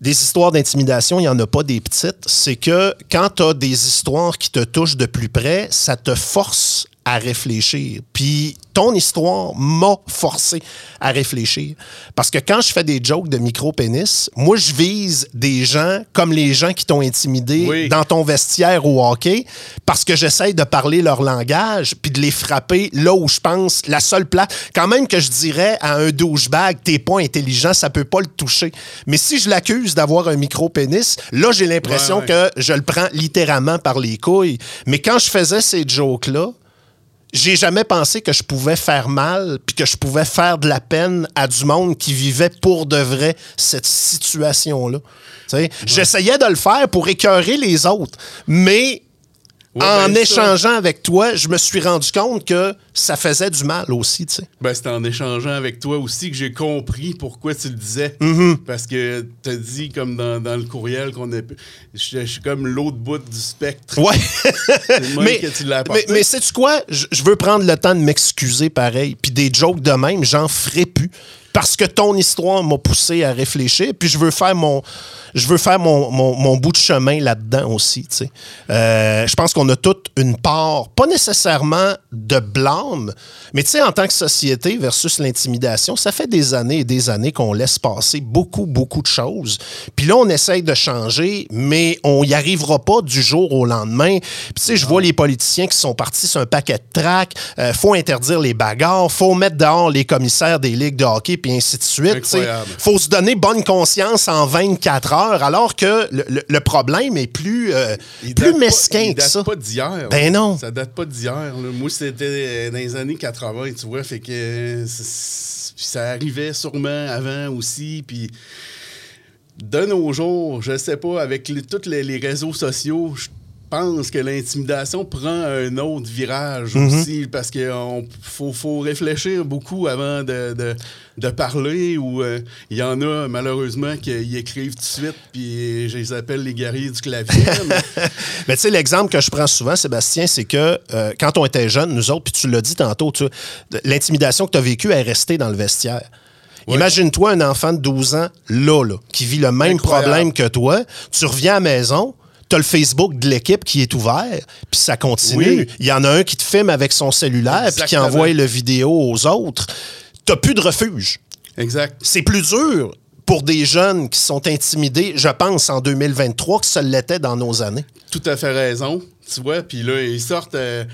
Speaker 2: des histoires d'intimidation, il n'y en a pas des petites, c'est que quand tu as des histoires qui te touchent de plus près, ça te force à réfléchir. Puis ton histoire m'a forcé à réfléchir. Parce que quand je fais des jokes de micro-pénis, moi, je vise des gens comme les gens qui t'ont intimidé
Speaker 4: Oui.
Speaker 2: dans ton vestiaire au hockey parce que j'essaye de parler leur langage puis de les frapper là où je pense la seule place. Quand même que je dirais à un douchebag, t'es pas intelligent, ça peut pas le toucher. Mais si je l'accuse d'avoir un micro-pénis, là, j'ai l'impression
Speaker 4: Ouais, ouais.
Speaker 2: que je le prends littéralement par les couilles. Mais quand je faisais ces jokes-là, j'ai jamais pensé que je pouvais faire mal puis que je pouvais faire de la peine à du monde qui vivait pour de vrai cette situation-là. Tu sais, J'essayais de le faire pour écœurer les autres, mais
Speaker 4: Ouais,
Speaker 2: en
Speaker 4: ben, ça-
Speaker 2: échangeant avec toi, je me suis rendu compte que ça faisait du mal aussi. tu sais.
Speaker 4: Ben, c'est en échangeant avec toi aussi que j'ai compris pourquoi tu le disais.
Speaker 2: Mm-hmm.
Speaker 4: Parce que tu as dit, comme dans, dans le courriel, qu'on est. Je je suis comme l'autre bout du spectre.
Speaker 2: Ouais. Mais
Speaker 4: que tu
Speaker 2: mais, mais sais-tu quoi? Je, je veux prendre le temps de m'excuser pareil. Puis des jokes de même, j'en ferai plus. Parce que ton histoire m'a poussé à réfléchir. Puis je veux faire mon, je veux faire mon, mon- bout de chemin là-dedans aussi. Euh, je pense qu'on a toute une part, pas nécessairement de blâme, mais en tant que société versus l'intimidation, ça fait des années et des années qu'on laisse passer beaucoup, beaucoup de choses. Puis là, on essaye de changer, mais on n'y arrivera pas du jour au lendemain. Puis tu sais, je vois les politiciens qui sont partis sur un paquet de tracts. Euh, faut interdire les bagarres, faut mettre dehors les commissaires des ligues de hockey, puis ainsi de suite.
Speaker 4: Incroyable.
Speaker 2: faut se donner bonne conscience en 24 heures, alors que le, le- le problème est plus, euh,
Speaker 4: Il
Speaker 2: plus
Speaker 4: pas-
Speaker 2: mesquin
Speaker 4: il
Speaker 2: que
Speaker 4: date
Speaker 2: ça.
Speaker 4: pas d'hier.
Speaker 2: Ben non.
Speaker 4: Ça date pas d'hier. Moi, c'était dans les années 80, tu vois. Fait que ça arrivait sûrement avant aussi. Puis de nos jours, je sais pas, avec les- tous les, les réseaux sociaux, je pense que l'intimidation prend un autre virage
Speaker 2: Mm-hmm.
Speaker 4: aussi. Parce qu'il faut, faut réfléchir beaucoup avant de, de- de parler. Ou euh, il y en a, malheureusement, qui écrivent tout de suite. Puis je les appelle les guerriers du clavier. mais-
Speaker 2: Mais tu sais, l'exemple que je prends souvent, Sébastien, c'est que euh, quand on était jeunes, nous autres, puis tu l'as dit tantôt, tu- l'intimidation que tu as vécue est restée dans le vestiaire. Imagine-toi un enfant de 12 ans, là, là, qui vit le même
Speaker 4: Incroyable.
Speaker 2: problème que toi. Tu reviens à la maison, tu as le Facebook de l'équipe qui est ouvert, puis ça continue.
Speaker 4: Oui.
Speaker 2: Il y en a un qui te filme avec son cellulaire, puis qui envoie le vidéo aux autres. Tu plus de refuge
Speaker 4: exact.
Speaker 2: c'est plus dur pour des jeunes qui sont intimidés, je pense, en 2023 que ça l'était dans nos années.
Speaker 4: tout à fait raison, tu vois. Puis là, ils sortent. euh,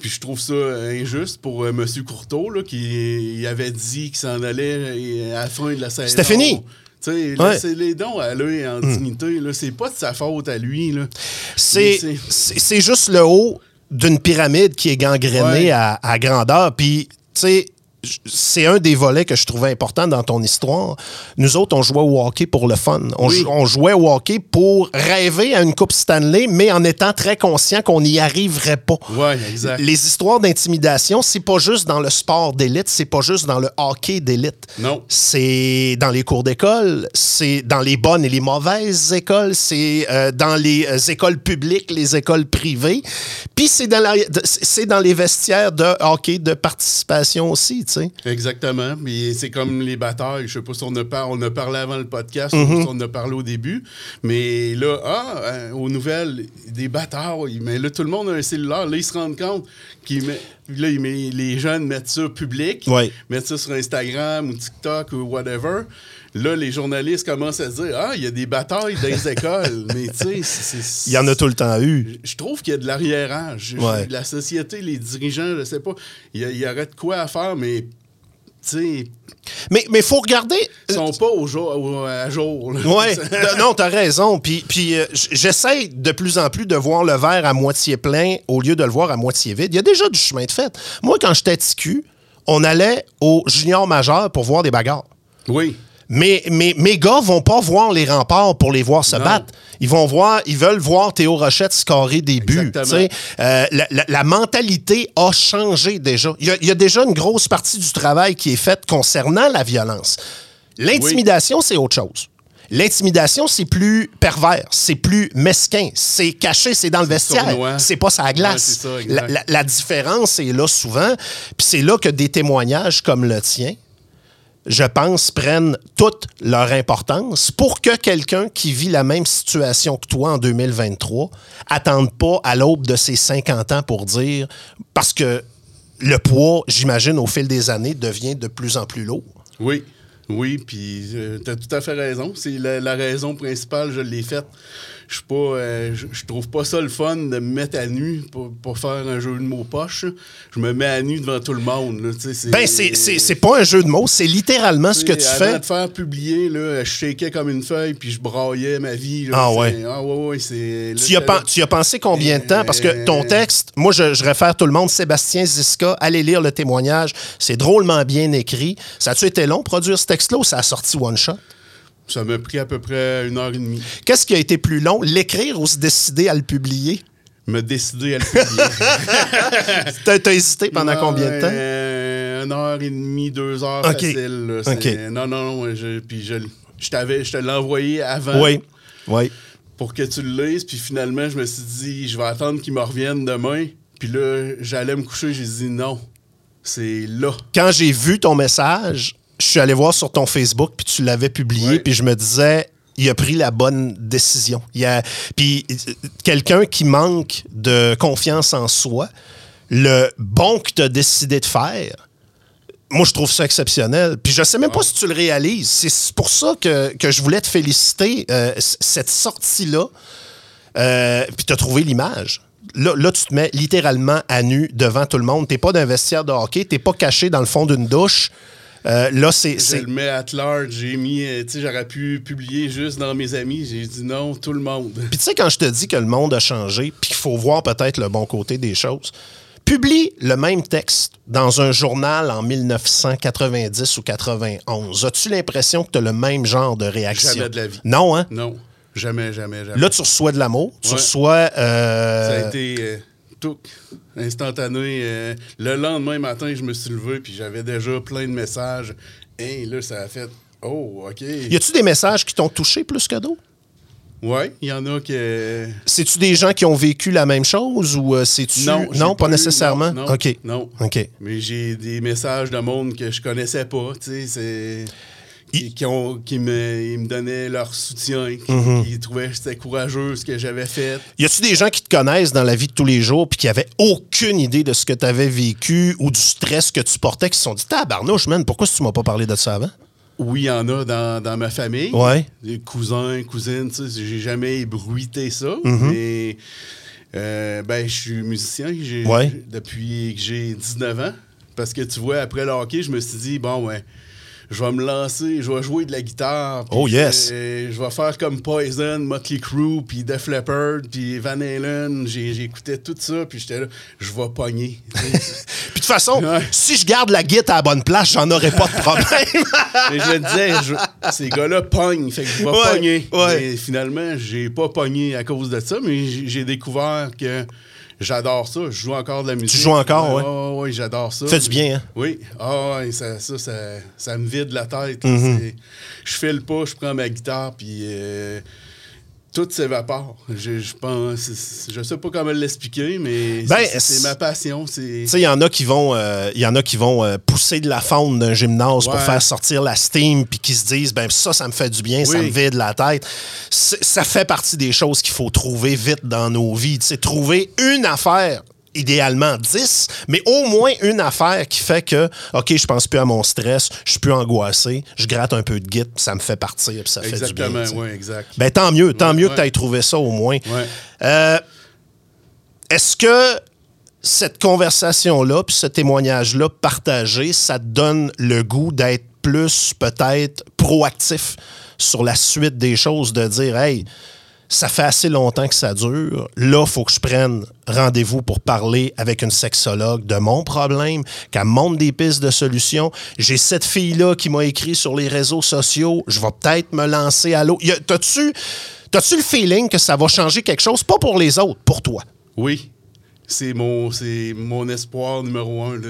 Speaker 4: puis je trouve ça injuste pour euh, M. Courteau, là, qui avait dit qu'il s'en allait euh, à la fin de la saison.
Speaker 2: C'était fini.
Speaker 4: Tu sais,
Speaker 2: Ouais.
Speaker 4: c'est les dons à lui en dignité. Là, c'est pas de sa faute à lui.
Speaker 2: C'est, juste le haut d'une pyramide qui est gangrénée
Speaker 4: Ouais.
Speaker 2: à, à grandeur. Puis, tu sais, c'est un des volets que je trouvais important dans ton histoire. Nous autres, on jouait au hockey pour le fun. On,
Speaker 4: Oui.
Speaker 2: jou- on jouait au hockey pour rêver à une Coupe Stanley, mais en étant très conscient qu'on n'y arriverait pas.
Speaker 4: Ouais, exact.
Speaker 2: Les histoires d'intimidation, c'est pas juste dans le sport d'élite, c'est pas juste dans le hockey d'élite.
Speaker 4: Non.
Speaker 2: C'est dans les cours d'école, c'est dans les bonnes et les mauvaises écoles, c'est euh, dans les euh, écoles publiques, les écoles privées, puis c'est dans, la- c'est dans les vestiaires de hockey de participation aussi. Tu sais. sais.
Speaker 4: Exactement. Mais c'est comme les batailles. Je sais pas si on a, par- on a parlé avant le podcast ou si on a parlé au début. Mais là, ah, euh, aux nouvelles, des batailles. Mais là, tout le monde a un cellulaire. Là, ils se rendent compte qu'ils met- là, ils met- les jeunes mettent ça public,
Speaker 2: Ouais.
Speaker 4: mettent ça sur Instagram ou TikTok ou whatever. Là, les journalistes commencent à se dire Ah, il y a des batailles dans les écoles. Mais tu sais,
Speaker 2: Il y en a tout le temps eu.
Speaker 4: je trouve qu'il y a de l'arriérage.
Speaker 2: Ouais.
Speaker 4: La société, les dirigeants, je sais pas, il y, aurait de quoi à faire, mais tu sais,
Speaker 2: Mais il faut regarder.
Speaker 4: ils sont pas au jour, au- à jour. là.
Speaker 2: Ouais, non, t'as raison. Puis, puis euh, j'essaie de plus en plus de voir le verre à moitié plein au lieu de le voir à moitié vide. Il y a déjà du chemin de fait. Moi, quand j'étais TQ, on allait au junior majeur pour voir des bagarres.
Speaker 4: Oui.
Speaker 2: Mais, mais mes gars vont pas voir les remparts pour les voir se
Speaker 4: Non.
Speaker 2: battre. Ils vont voir, ils veulent voir Théo Rochette scorer des buts. Euh, la, la- la mentalité a changé déjà. Il y, a, il y a déjà une grosse partie du travail qui est faite concernant la violence. L'intimidation, c'est autre chose. L'intimidation, c'est plus pervers, c'est plus mesquin, c'est caché, c'est dans le vestiaire, c'est pas sa glace.
Speaker 4: Ouais, ça,
Speaker 2: la, la- la différence est là souvent, puis c'est là que des témoignages comme le tien, je pense, prennent toute leur importance pour que quelqu'un qui vit la même situation que toi en 2023 attende pas à l'aube de ses 50 ans pour dire, parce que le poids, j'imagine, au fil des années, devient de plus en plus lourd.
Speaker 4: Oui. Oui, puis tu as tout à fait raison. C'est la, la raison principale, je l'ai faite. Je suis pas. euh, je, trouve pas ça le fun de me mettre à nu pour, pour faire un jeu de mots poche. Je me mets à nu devant tout le monde. Là,
Speaker 2: Ben, c'est- c'est c'est pas un jeu de mots, c'est littéralement ce que tu
Speaker 4: avant
Speaker 2: fais.
Speaker 4: de faire publier, là, je shakeais comme une feuille, puis je braillais ma vie. là.
Speaker 2: Ah ouais.
Speaker 4: Ah ouais, ouais, c'est... là,
Speaker 2: Tu y, as
Speaker 4: j'avais-
Speaker 2: pen- tu y as pensé combien de temps? Parce que ton
Speaker 4: Euh,
Speaker 2: texte, moi, je, je réfère tout le monde, Sébastien Ziska, allez lire le témoignage. C'est drôlement bien écrit. Ça a-tu été long, produire ce texte-là, ou ça a sorti one shot?
Speaker 4: Ça m'a pris à peu près une heure et demie.
Speaker 2: Qu'est-ce qui a été plus long, l'écrire ou se décider à le publier?
Speaker 4: Me décider à le publier.
Speaker 2: T'as t'as hésité pendant combien de temps?
Speaker 4: Euh, une heure et demie, deux heures
Speaker 2: Ok.
Speaker 4: facile. Non, non, non. Je, puis je, je t'avais, je te l'ai envoyé avant
Speaker 2: Oui, oui.
Speaker 4: pour que tu le lises. Puis finalement, je me suis dit, je vais attendre qu'il me revienne demain. Puis là, j'allais me coucher. J'ai dit non. C'est là.
Speaker 2: Quand j'ai vu ton message, je suis allé voir sur ton Facebook, puis tu l'avais publié, puis je me disais, il a pris la bonne décision. Il a, puis quelqu'un qui manque de confiance en soi, le bon que tu as décidé de faire, moi, je trouve ça exceptionnel. Puis je sais même pas si tu le réalises. C'est pour ça que, que je voulais te féliciter. euh, cette sortie-là, euh, puis tu as trouvé l'image. Là, là, tu te mets littéralement à nu devant tout le monde. T'es pas d'un vestiaire de hockey, t'es pas caché dans le fond d'une douche. Euh, là, c'est.
Speaker 4: Je le mets at large. J'ai mis, euh, tu sais, j'aurais pu publier juste dans mes amis. J'ai dit non, tout le monde.
Speaker 2: Puis tu sais, quand je te dis que le monde a changé, puis qu'il faut voir peut-être le bon côté des choses, publie le même texte dans un journal en 1990 ou 91. As-tu l'impression que tu as le même genre de réaction?
Speaker 4: Jamais de la vie.
Speaker 2: Non, hein?
Speaker 4: Non, jamais, jamais, jamais.
Speaker 2: Là, tu reçois de l'amour, tu
Speaker 4: Ouais.
Speaker 2: reçois... euh,
Speaker 4: Ça a été euh, tout instantané. euh, le lendemain matin, je me suis levé puis j'avais déjà plein de messages. Et là, ça a fait Oh, OK.
Speaker 2: Y a-tu des messages qui t'ont touché plus que d'autres?
Speaker 4: Ouais, il y en a que.
Speaker 2: C'est-tu des gens qui ont vécu la même chose ou euh, c'est-tu...
Speaker 4: Non,
Speaker 2: pas,
Speaker 4: eu-
Speaker 2: nécessairement?
Speaker 4: non, non,
Speaker 2: OK.
Speaker 4: Non.
Speaker 2: OK.
Speaker 4: Mais j'ai des messages de monde que je connaissais pas, tu sais, c'est. Qui, qui ont, qui me, ils me donnaient leur soutien, qui,
Speaker 2: Mm-hmm.
Speaker 4: qui trouvaient que c'était courageux ce que j'avais fait.
Speaker 2: Y a-tu des gens qui te connaissent dans la vie de tous les jours puis qui avaient aucune idée de ce que tu avais vécu ou du stress que tu portais qui se sont dit Tabarnouche, man, pourquoi tu m'as pas parlé de ça avant?
Speaker 4: Oui, il y en a dans, dans ma famille.
Speaker 2: Ouais.
Speaker 4: Des cousins, cousines, tu sais, j'ai jamais ébruité ça.
Speaker 2: Mm-hmm.
Speaker 4: Mais euh, ben, je suis musicien j'ai-
Speaker 2: Ouais.
Speaker 4: depuis que j'ai 19 ans. Parce que tu vois, après le hockey, je me suis dit, bon, ouais, je vais me lancer, je vais jouer de la guitare.
Speaker 2: Oh, yes.
Speaker 4: je vais faire comme Poison, Motley Crue, puis Def Leppard, puis Van Halen. J'écoutais tout ça, puis j'étais là, je vais pogner.
Speaker 2: Puis de toute façon,
Speaker 4: Ouais.
Speaker 2: si je garde la guitare à la bonne place, j'en aurais pas de problème.
Speaker 4: Et je me disais, je- ces gars-là pognent, fait que je vais
Speaker 2: Ouais,
Speaker 4: pogner.
Speaker 2: ouais.
Speaker 4: Mais finalement, j'ai pas pogné à cause de ça, mais j'ai découvert que j'adore ça. Je joue encore de la musique.
Speaker 2: joues encore, ouais?
Speaker 4: ouais? ouais, j'adore ça.
Speaker 2: Fait du bien, hein?
Speaker 4: Oui. Ah ouais, ça, ça, ça, ça me vide la tête. C'est- Je file pas, je prends ma guitare, puis... euh, tout s'évapore. Je, je pense, je sais pas comment l'expliquer, mais
Speaker 2: Ben,
Speaker 4: c'est- ma passion. C'est
Speaker 2: Tu sais, il y en a qui vont, euh, y en a qui vont euh, pousser de la faune d'un gymnase pour faire sortir la steam, puis qui se disent, ben ça, ça me fait du bien, ça me vide la tête. Ça fait partie des choses qu'il faut trouver vite dans nos vies. Tu sais, trouver une affaire. Idéalement 10, mais au moins une affaire qui fait que, OK, je pense plus à mon stress, je suis plus angoissé, je gratte un peu de guide, puis ça me fait partir, puis ça fait du bien.
Speaker 4: oui, exact.
Speaker 2: Ben tant mieux, tant
Speaker 4: Ouais,
Speaker 2: mieux
Speaker 4: ouais.
Speaker 2: que tu aies trouvé ça au moins.
Speaker 4: Ouais.
Speaker 2: Euh, Est-ce que cette conversation-là, puis ce témoignage-là partagé, ça te donne le goût d'être plus peut-être proactif sur la suite des choses, de dire Hey, ça fait assez longtemps que ça dure. Là, il faut que je prenne rendez-vous pour parler avec une sexologue de mon problème, qu'elle montre des pistes de solutions. J'ai cette fille-là qui m'a écrit sur les réseaux sociaux. Je vais peut-être me lancer à l'eau. T'as-tu le feeling que ça va changer quelque chose? Pas pour les autres, pour toi.
Speaker 4: Oui, c'est mon, c'est mon espoir numéro un. Là,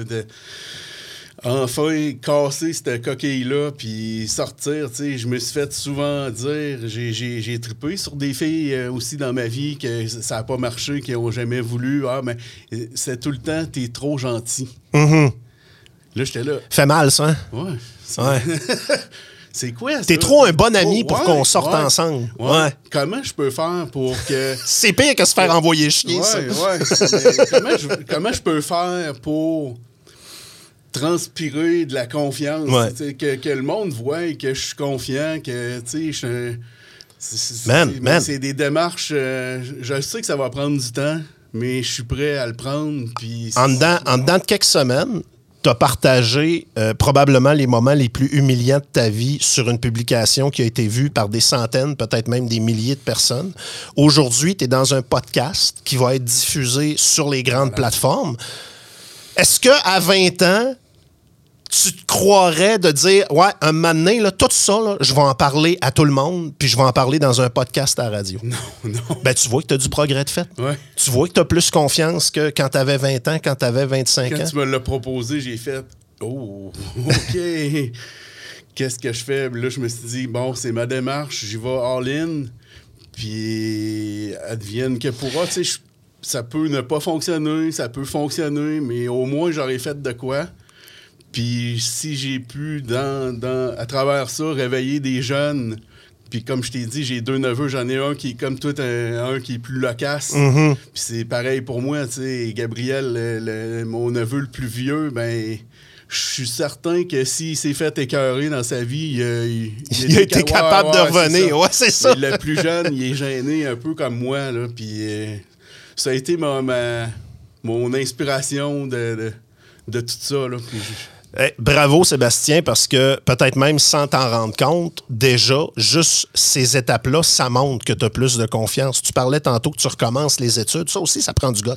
Speaker 4: enfin casser cette coquille-là, puis sortir. tu sais. Je me suis fait souvent dire, j'ai, trippé sur des filles euh, aussi dans ma vie que ça n'a pas marché, qui n'ont jamais voulu. Ah, mais euh, c'est tout le temps, t'es trop gentil. Là, j'étais là.
Speaker 2: Fait mal, ça, hein?
Speaker 4: Ouais. c'est-
Speaker 2: Ouais.
Speaker 4: C'est quoi ça?
Speaker 2: T'es trop un bon ami pour
Speaker 4: Ouais,
Speaker 2: qu'on sorte
Speaker 4: ouais,
Speaker 2: ensemble.
Speaker 4: ouais.
Speaker 2: Ouais.
Speaker 4: Comment je peux faire pour que.
Speaker 2: C'est pire que se faire envoyer chier,
Speaker 4: Ouais,
Speaker 2: ça.
Speaker 4: ouais. Comment, je, comment je peux faire pour transpirer de la confiance?
Speaker 2: Ouais.
Speaker 4: Que, que le monde voit que je suis confiant, que, je. c'est- c'est-
Speaker 2: Man,
Speaker 4: c'est-
Speaker 2: man.
Speaker 4: C'est des démarches. euh, je sais que ça va prendre du temps, mais je suis prêt à le prendre. Puis
Speaker 2: En dedans, en dedans de quelques semaines, tu as partagé euh, probablement les moments les plus humiliants de ta vie sur une publication qui a été vue par des centaines, peut-être même des milliers de personnes. Aujourd'hui, tu es dans un podcast qui va être diffusé sur les grandes plateformes. Est-ce que à 20 ans, tu te croirais de dire Ouais, un donné, là, tout ça, là, je vais en parler à tout le monde, puis je vais en parler dans un podcast à la radio?
Speaker 4: Non, non.
Speaker 2: Ben, tu vois que tu as du progrès de fait.
Speaker 4: Ouais.
Speaker 2: Tu vois que tu as plus confiance que quand tu avais 20 ans, quand tu avais 25
Speaker 4: Quand
Speaker 2: ans.
Speaker 4: tu me l'as proposé, j'ai fait Oh, OK. Qu'est-ce que je fais? Là, je me suis dit, bon, c'est ma démarche, j'y vais all-in, puis advienne que pourra. Tu sais, ça peut ne pas fonctionner, ça peut fonctionner, mais au moins, j'aurais fait de quoi. Puis si j'ai pu, dans, dans- à travers ça, réveiller des jeunes, puis comme je t'ai dit, j'ai deux neveux, j'en ai un qui est comme toi, un, un qui est plus loquace.
Speaker 2: Mm-hmm.
Speaker 4: Puis c'est pareil pour moi, tu sais, Gabriel, le- le- mon neveu le plus vieux, ben je suis certain que s'il s'est fait écœurer dans sa vie, il, a- il-
Speaker 2: Il a été
Speaker 4: ca-
Speaker 2: capable de revenir. Ouais, c'est ça.
Speaker 4: Le plus jeune, il est gêné un peu comme moi, là, puis euh, ça a été ma, ma- mon inspiration de, de, de tout ça, là. Puis
Speaker 2: Eh, bravo Sébastien, parce que peut-être même sans t'en rendre compte, déjà, juste ces étapes-là, ça montre que tu as plus de confiance. Tu parlais tantôt que tu recommences les études. Ça aussi, ça prend du guts.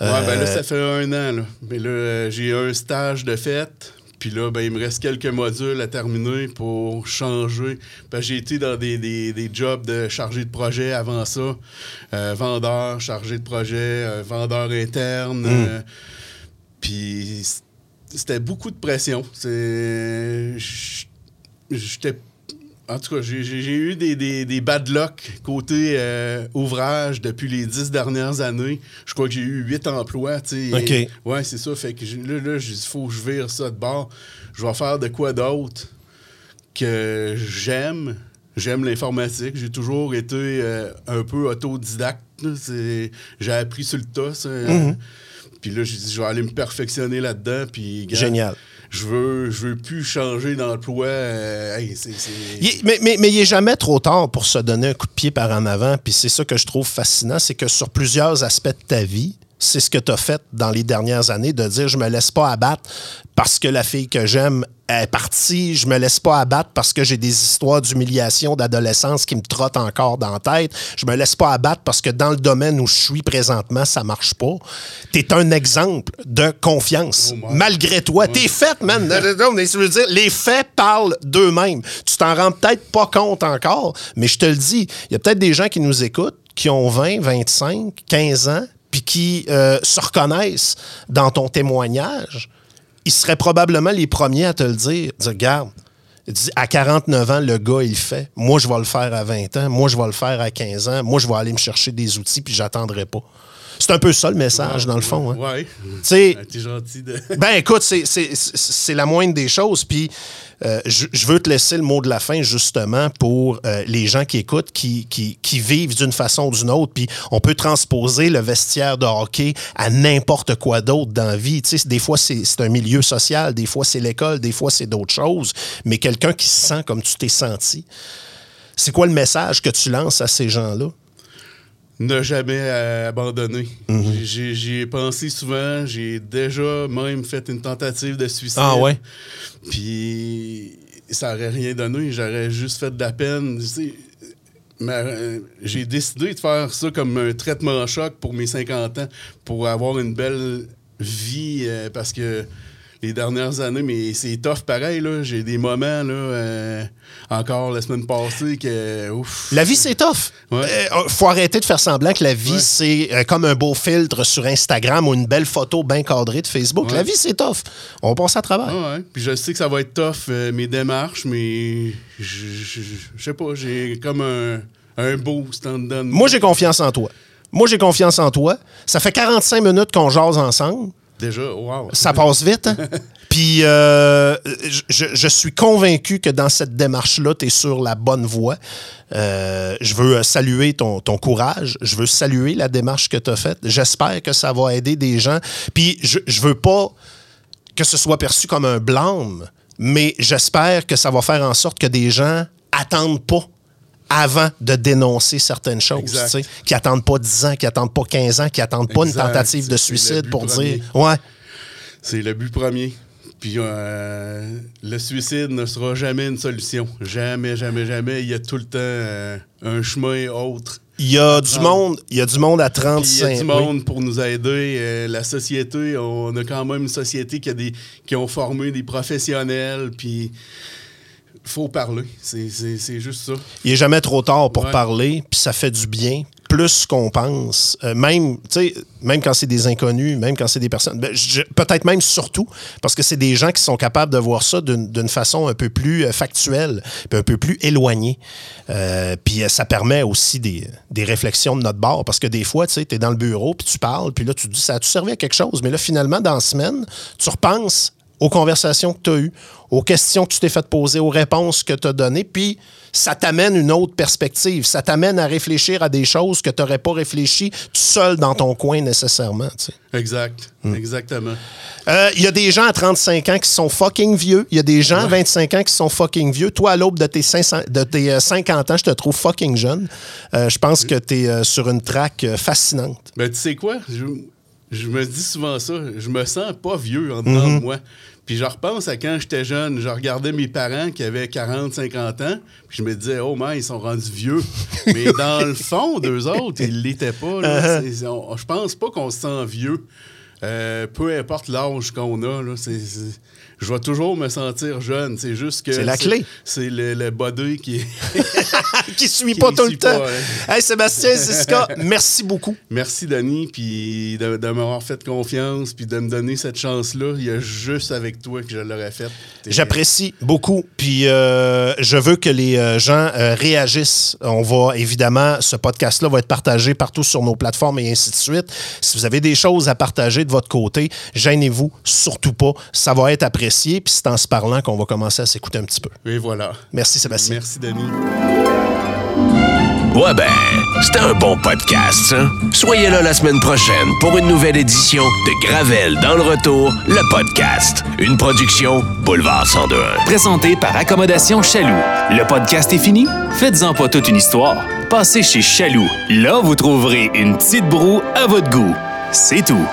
Speaker 4: Ouais, ben là,
Speaker 2: Euh,
Speaker 4: ça fait un an. Là. Mais là, euh, j'ai un stage de fête. Puis là, ben, il me reste quelques modules à terminer pour changer. Ben, j'ai été dans des, des- des jobs de chargé de projet avant ça. Euh, vendeur, chargé de projet, euh, vendeur interne. euh, puis c'était beaucoup de pression. C'est... J'étais en tout cas, j'ai- eu des, des, des bad luck côté euh, ouvrage depuis les dix dernières années. Je crois que j'ai eu huit emplois. tu sais.
Speaker 2: OK.
Speaker 4: Et- ouais, c'est ça. Fait que là, là il faut que je vire ça de bord. Je vais faire de quoi d'autre que j'aime. J'aime l'informatique. J'ai toujours été euh, un peu autodidacte. J'ai appris sur le tas. ça.
Speaker 2: Mm-hmm.
Speaker 4: Puis là, j'ai dit, je vais aller me perfectionner là-dedans. Puis, gars,
Speaker 2: Génial.
Speaker 4: Je veux, je veux plus changer d'emploi. euh, hey, c'est- c'est-
Speaker 2: Il mais, mais il n'est jamais trop tard pour se donner un coup de pied par en avant. Puis c'est ça que je trouve fascinant, c'est que sur plusieurs aspects de ta vie, c'est ce que tu as fait dans les dernières années, de dire je me laisse pas abattre parce que la fille que j'aime est partie, je me laisse pas abattre parce que j'ai des histoires d'humiliation d'adolescence qui me trottent encore dans la tête, je me laisse pas abattre parce que dans le domaine où je suis présentement, ça marche pas. Tu es un exemple de confiance.
Speaker 4: Oh.
Speaker 2: Malgré toi, t'es fait, man. Non, mais je veux dire, les faits parlent d'eux-mêmes. Tu t'en rends peut-être pas compte encore, mais je te le dis, il y a peut-être des gens qui nous écoutent qui ont 20, 25, 15 ans, puis qui euh, se reconnaissent dans ton témoignage. Ils seraient probablement les premiers à te le dire. Dire, regarde, à 49 ans, le gars, il fait. Moi, je vais le faire à 20 ans. Moi, je vais le faire à 15 ans. Moi, je vais aller me chercher des outils, puis j'attendrai pas. C'est un peu ça le message, dans le fond. hein.
Speaker 4: Ouais. Ah, T'es gentil de.
Speaker 2: Ben écoute, c'est- la moindre des choses. Puis euh, je, je veux te laisser le mot de la fin justement pour euh, les gens qui écoutent, qui, qui, qui vivent d'une façon ou d'une autre. Puis on peut transposer le vestiaire de hockey à n'importe quoi d'autre dans la vie. Tu sais, des fois, c'est c'est un milieu social, des fois, c'est l'école, des fois, c'est d'autres choses. Mais quelqu'un qui se sent comme tu t'es senti, c'est quoi le message que tu lances à ces gens-là?
Speaker 4: Ne jamais euh, abandonner. J'ai- J'ai j'y ai pensé souvent. J'ai déjà même fait une tentative de suicide.
Speaker 2: Ah ouais?
Speaker 4: Puis ça aurait rien donné. J'aurais juste fait de la peine. Tu sais, euh, J'ai décidé de faire ça comme un traitement choc pour mes 50 ans, pour avoir une belle vie, euh, parce que les dernières années, mais c'est tough pareil. là. J'ai des moments, là, euh, encore la semaine passée, que ouf.
Speaker 2: La vie, c'est tough.
Speaker 4: Ouais.
Speaker 2: Euh, faut arrêter de faire semblant que la vie,
Speaker 4: Ouais.
Speaker 2: c'est euh, comme un beau filtre sur Instagram ou une belle photo bien cadrée de Facebook.
Speaker 4: Ouais.
Speaker 2: La vie, c'est tough. On passe à travers.
Speaker 4: Puis je sais que ça va être tough, mes démarches, mais je sais pas, j'ai comme un, un boost en dedans. de
Speaker 2: Moi, j'ai confiance en toi. Moi, j'ai confiance en toi. Ça fait 45 minutes qu'on jase ensemble.
Speaker 4: Déjà, wow.
Speaker 2: Ça passe vite. hein? Puis, euh, je, je suis convaincu que dans cette démarche-là, tu es sur la bonne voie. Euh, je veux saluer ton, ton courage. Je veux saluer la démarche que tu as faite. J'espère que ça va aider des gens. Puis, je, je veux pas que ce soit perçu comme un blâme, mais j'espère que ça va faire en sorte que des gens attendent pas avant de dénoncer certaines choses, qui attendent pas 10 ans, qui attendent pas 15 ans, qui attendent pas une tentative de suicide pour
Speaker 4: premier.
Speaker 2: dire ouais,
Speaker 4: C'est le but premier. Puis euh, le suicide ne sera jamais une solution. Jamais, jamais, jamais. Il y a tout le temps euh, un chemin autre.
Speaker 2: il y a du monde, il y a du monde à
Speaker 4: Puis il y
Speaker 2: 35
Speaker 4: a du
Speaker 2: oui.
Speaker 4: monde pour nous aider. Euh, la société, on a quand même une société qui, a des, qui ont formé des professionnels. Puis faut parler. C'est- juste ça.
Speaker 2: Il est jamais trop tard pour
Speaker 4: Ouais.
Speaker 2: parler, puis ça fait du bien, plus qu'on pense. Euh, même, même quand c'est des inconnus, même quand c'est des personnes, ben, peut-être même surtout, parce que c'est des gens qui sont capables de voir ça d'une façon un peu plus euh, factuelle, puis un peu plus éloignée. Euh, puis ça permet aussi des, des réflexions de notre bord, parce que des fois, tu es dans le bureau, puis tu parles, puis là, tu te dis, ça a-tu servi à quelque chose? Mais là, finalement, dans la semaine, tu repenses aux conversations que tu as eues, aux questions que tu t'es fait poser, aux réponses que tu as données, puis ça t'amène une autre perspective. Ça t'amène à réfléchir à des choses que tu n'aurais pas réfléchi tout seul dans ton coin nécessairement. tu sais.
Speaker 4: Exact.
Speaker 2: Hmm.
Speaker 4: Exactement.
Speaker 2: Euh, Il y a des gens à 35 ans qui sont fucking vieux. Il y a des gens à 25 ans qui sont fucking vieux. Toi, à l'aube de tes, 500 de tes euh, 50 ans, je te trouve fucking jeune. Euh, je pense que tu es sur une track euh, fascinante.
Speaker 4: Ben, tu sais quoi? Je, je me dis souvent ça. Je me sens pas vieux en dedans de moi. Puis je repense à quand j'étais jeune. Je regardais mes parents qui avaient 40, 50 ans. Puis je me disais, oh man, ils sont rendus vieux. Mais dans le fond, d'eux autres, ils l'étaient pas. là. On- je pense pas qu'on se sent vieux. Euh, peu importe l'âge qu'on a, là, c'est- c'est- je vais toujours me sentir jeune. C'est juste que.
Speaker 2: C'est la clé.
Speaker 4: C'est le, le body qui.
Speaker 2: qui suit
Speaker 4: Qui
Speaker 2: pas tout le temps.
Speaker 4: hein.
Speaker 2: Hey, Sébastien Ziska, merci beaucoup.
Speaker 4: Merci, Denis, puis de, de m'avoir fait confiance, puis de me donner cette chance-là. Il y a juste avec toi que je l'aurais faite.
Speaker 2: J'apprécie beaucoup. Puis euh, je veux que les euh, gens euh, réagissent. On va évidemment, ce podcast-là va être partagé partout sur nos plateformes et ainsi de suite. Si vous avez des choses à partager de votre côté, gênez-vous surtout pas. Ça va être apprécié. Puis c'est en se parlant qu'on va commencer à s'écouter un petit peu.
Speaker 4: Et voilà.
Speaker 2: Merci Sébastien.
Speaker 4: Merci, Denis.
Speaker 3: Ouais ben, c'était un bon podcast, ça. Soyez là la semaine prochaine pour une nouvelle édition de Gravel dans le retour, le podcast. Une production Boulevard 1021.
Speaker 1: Présenté par Accommodation Chaloux. Le podcast est fini? Faites-en pas toute une histoire. Passez chez Chaloux. Là, vous trouverez une petite broue à votre goût. C'est tout.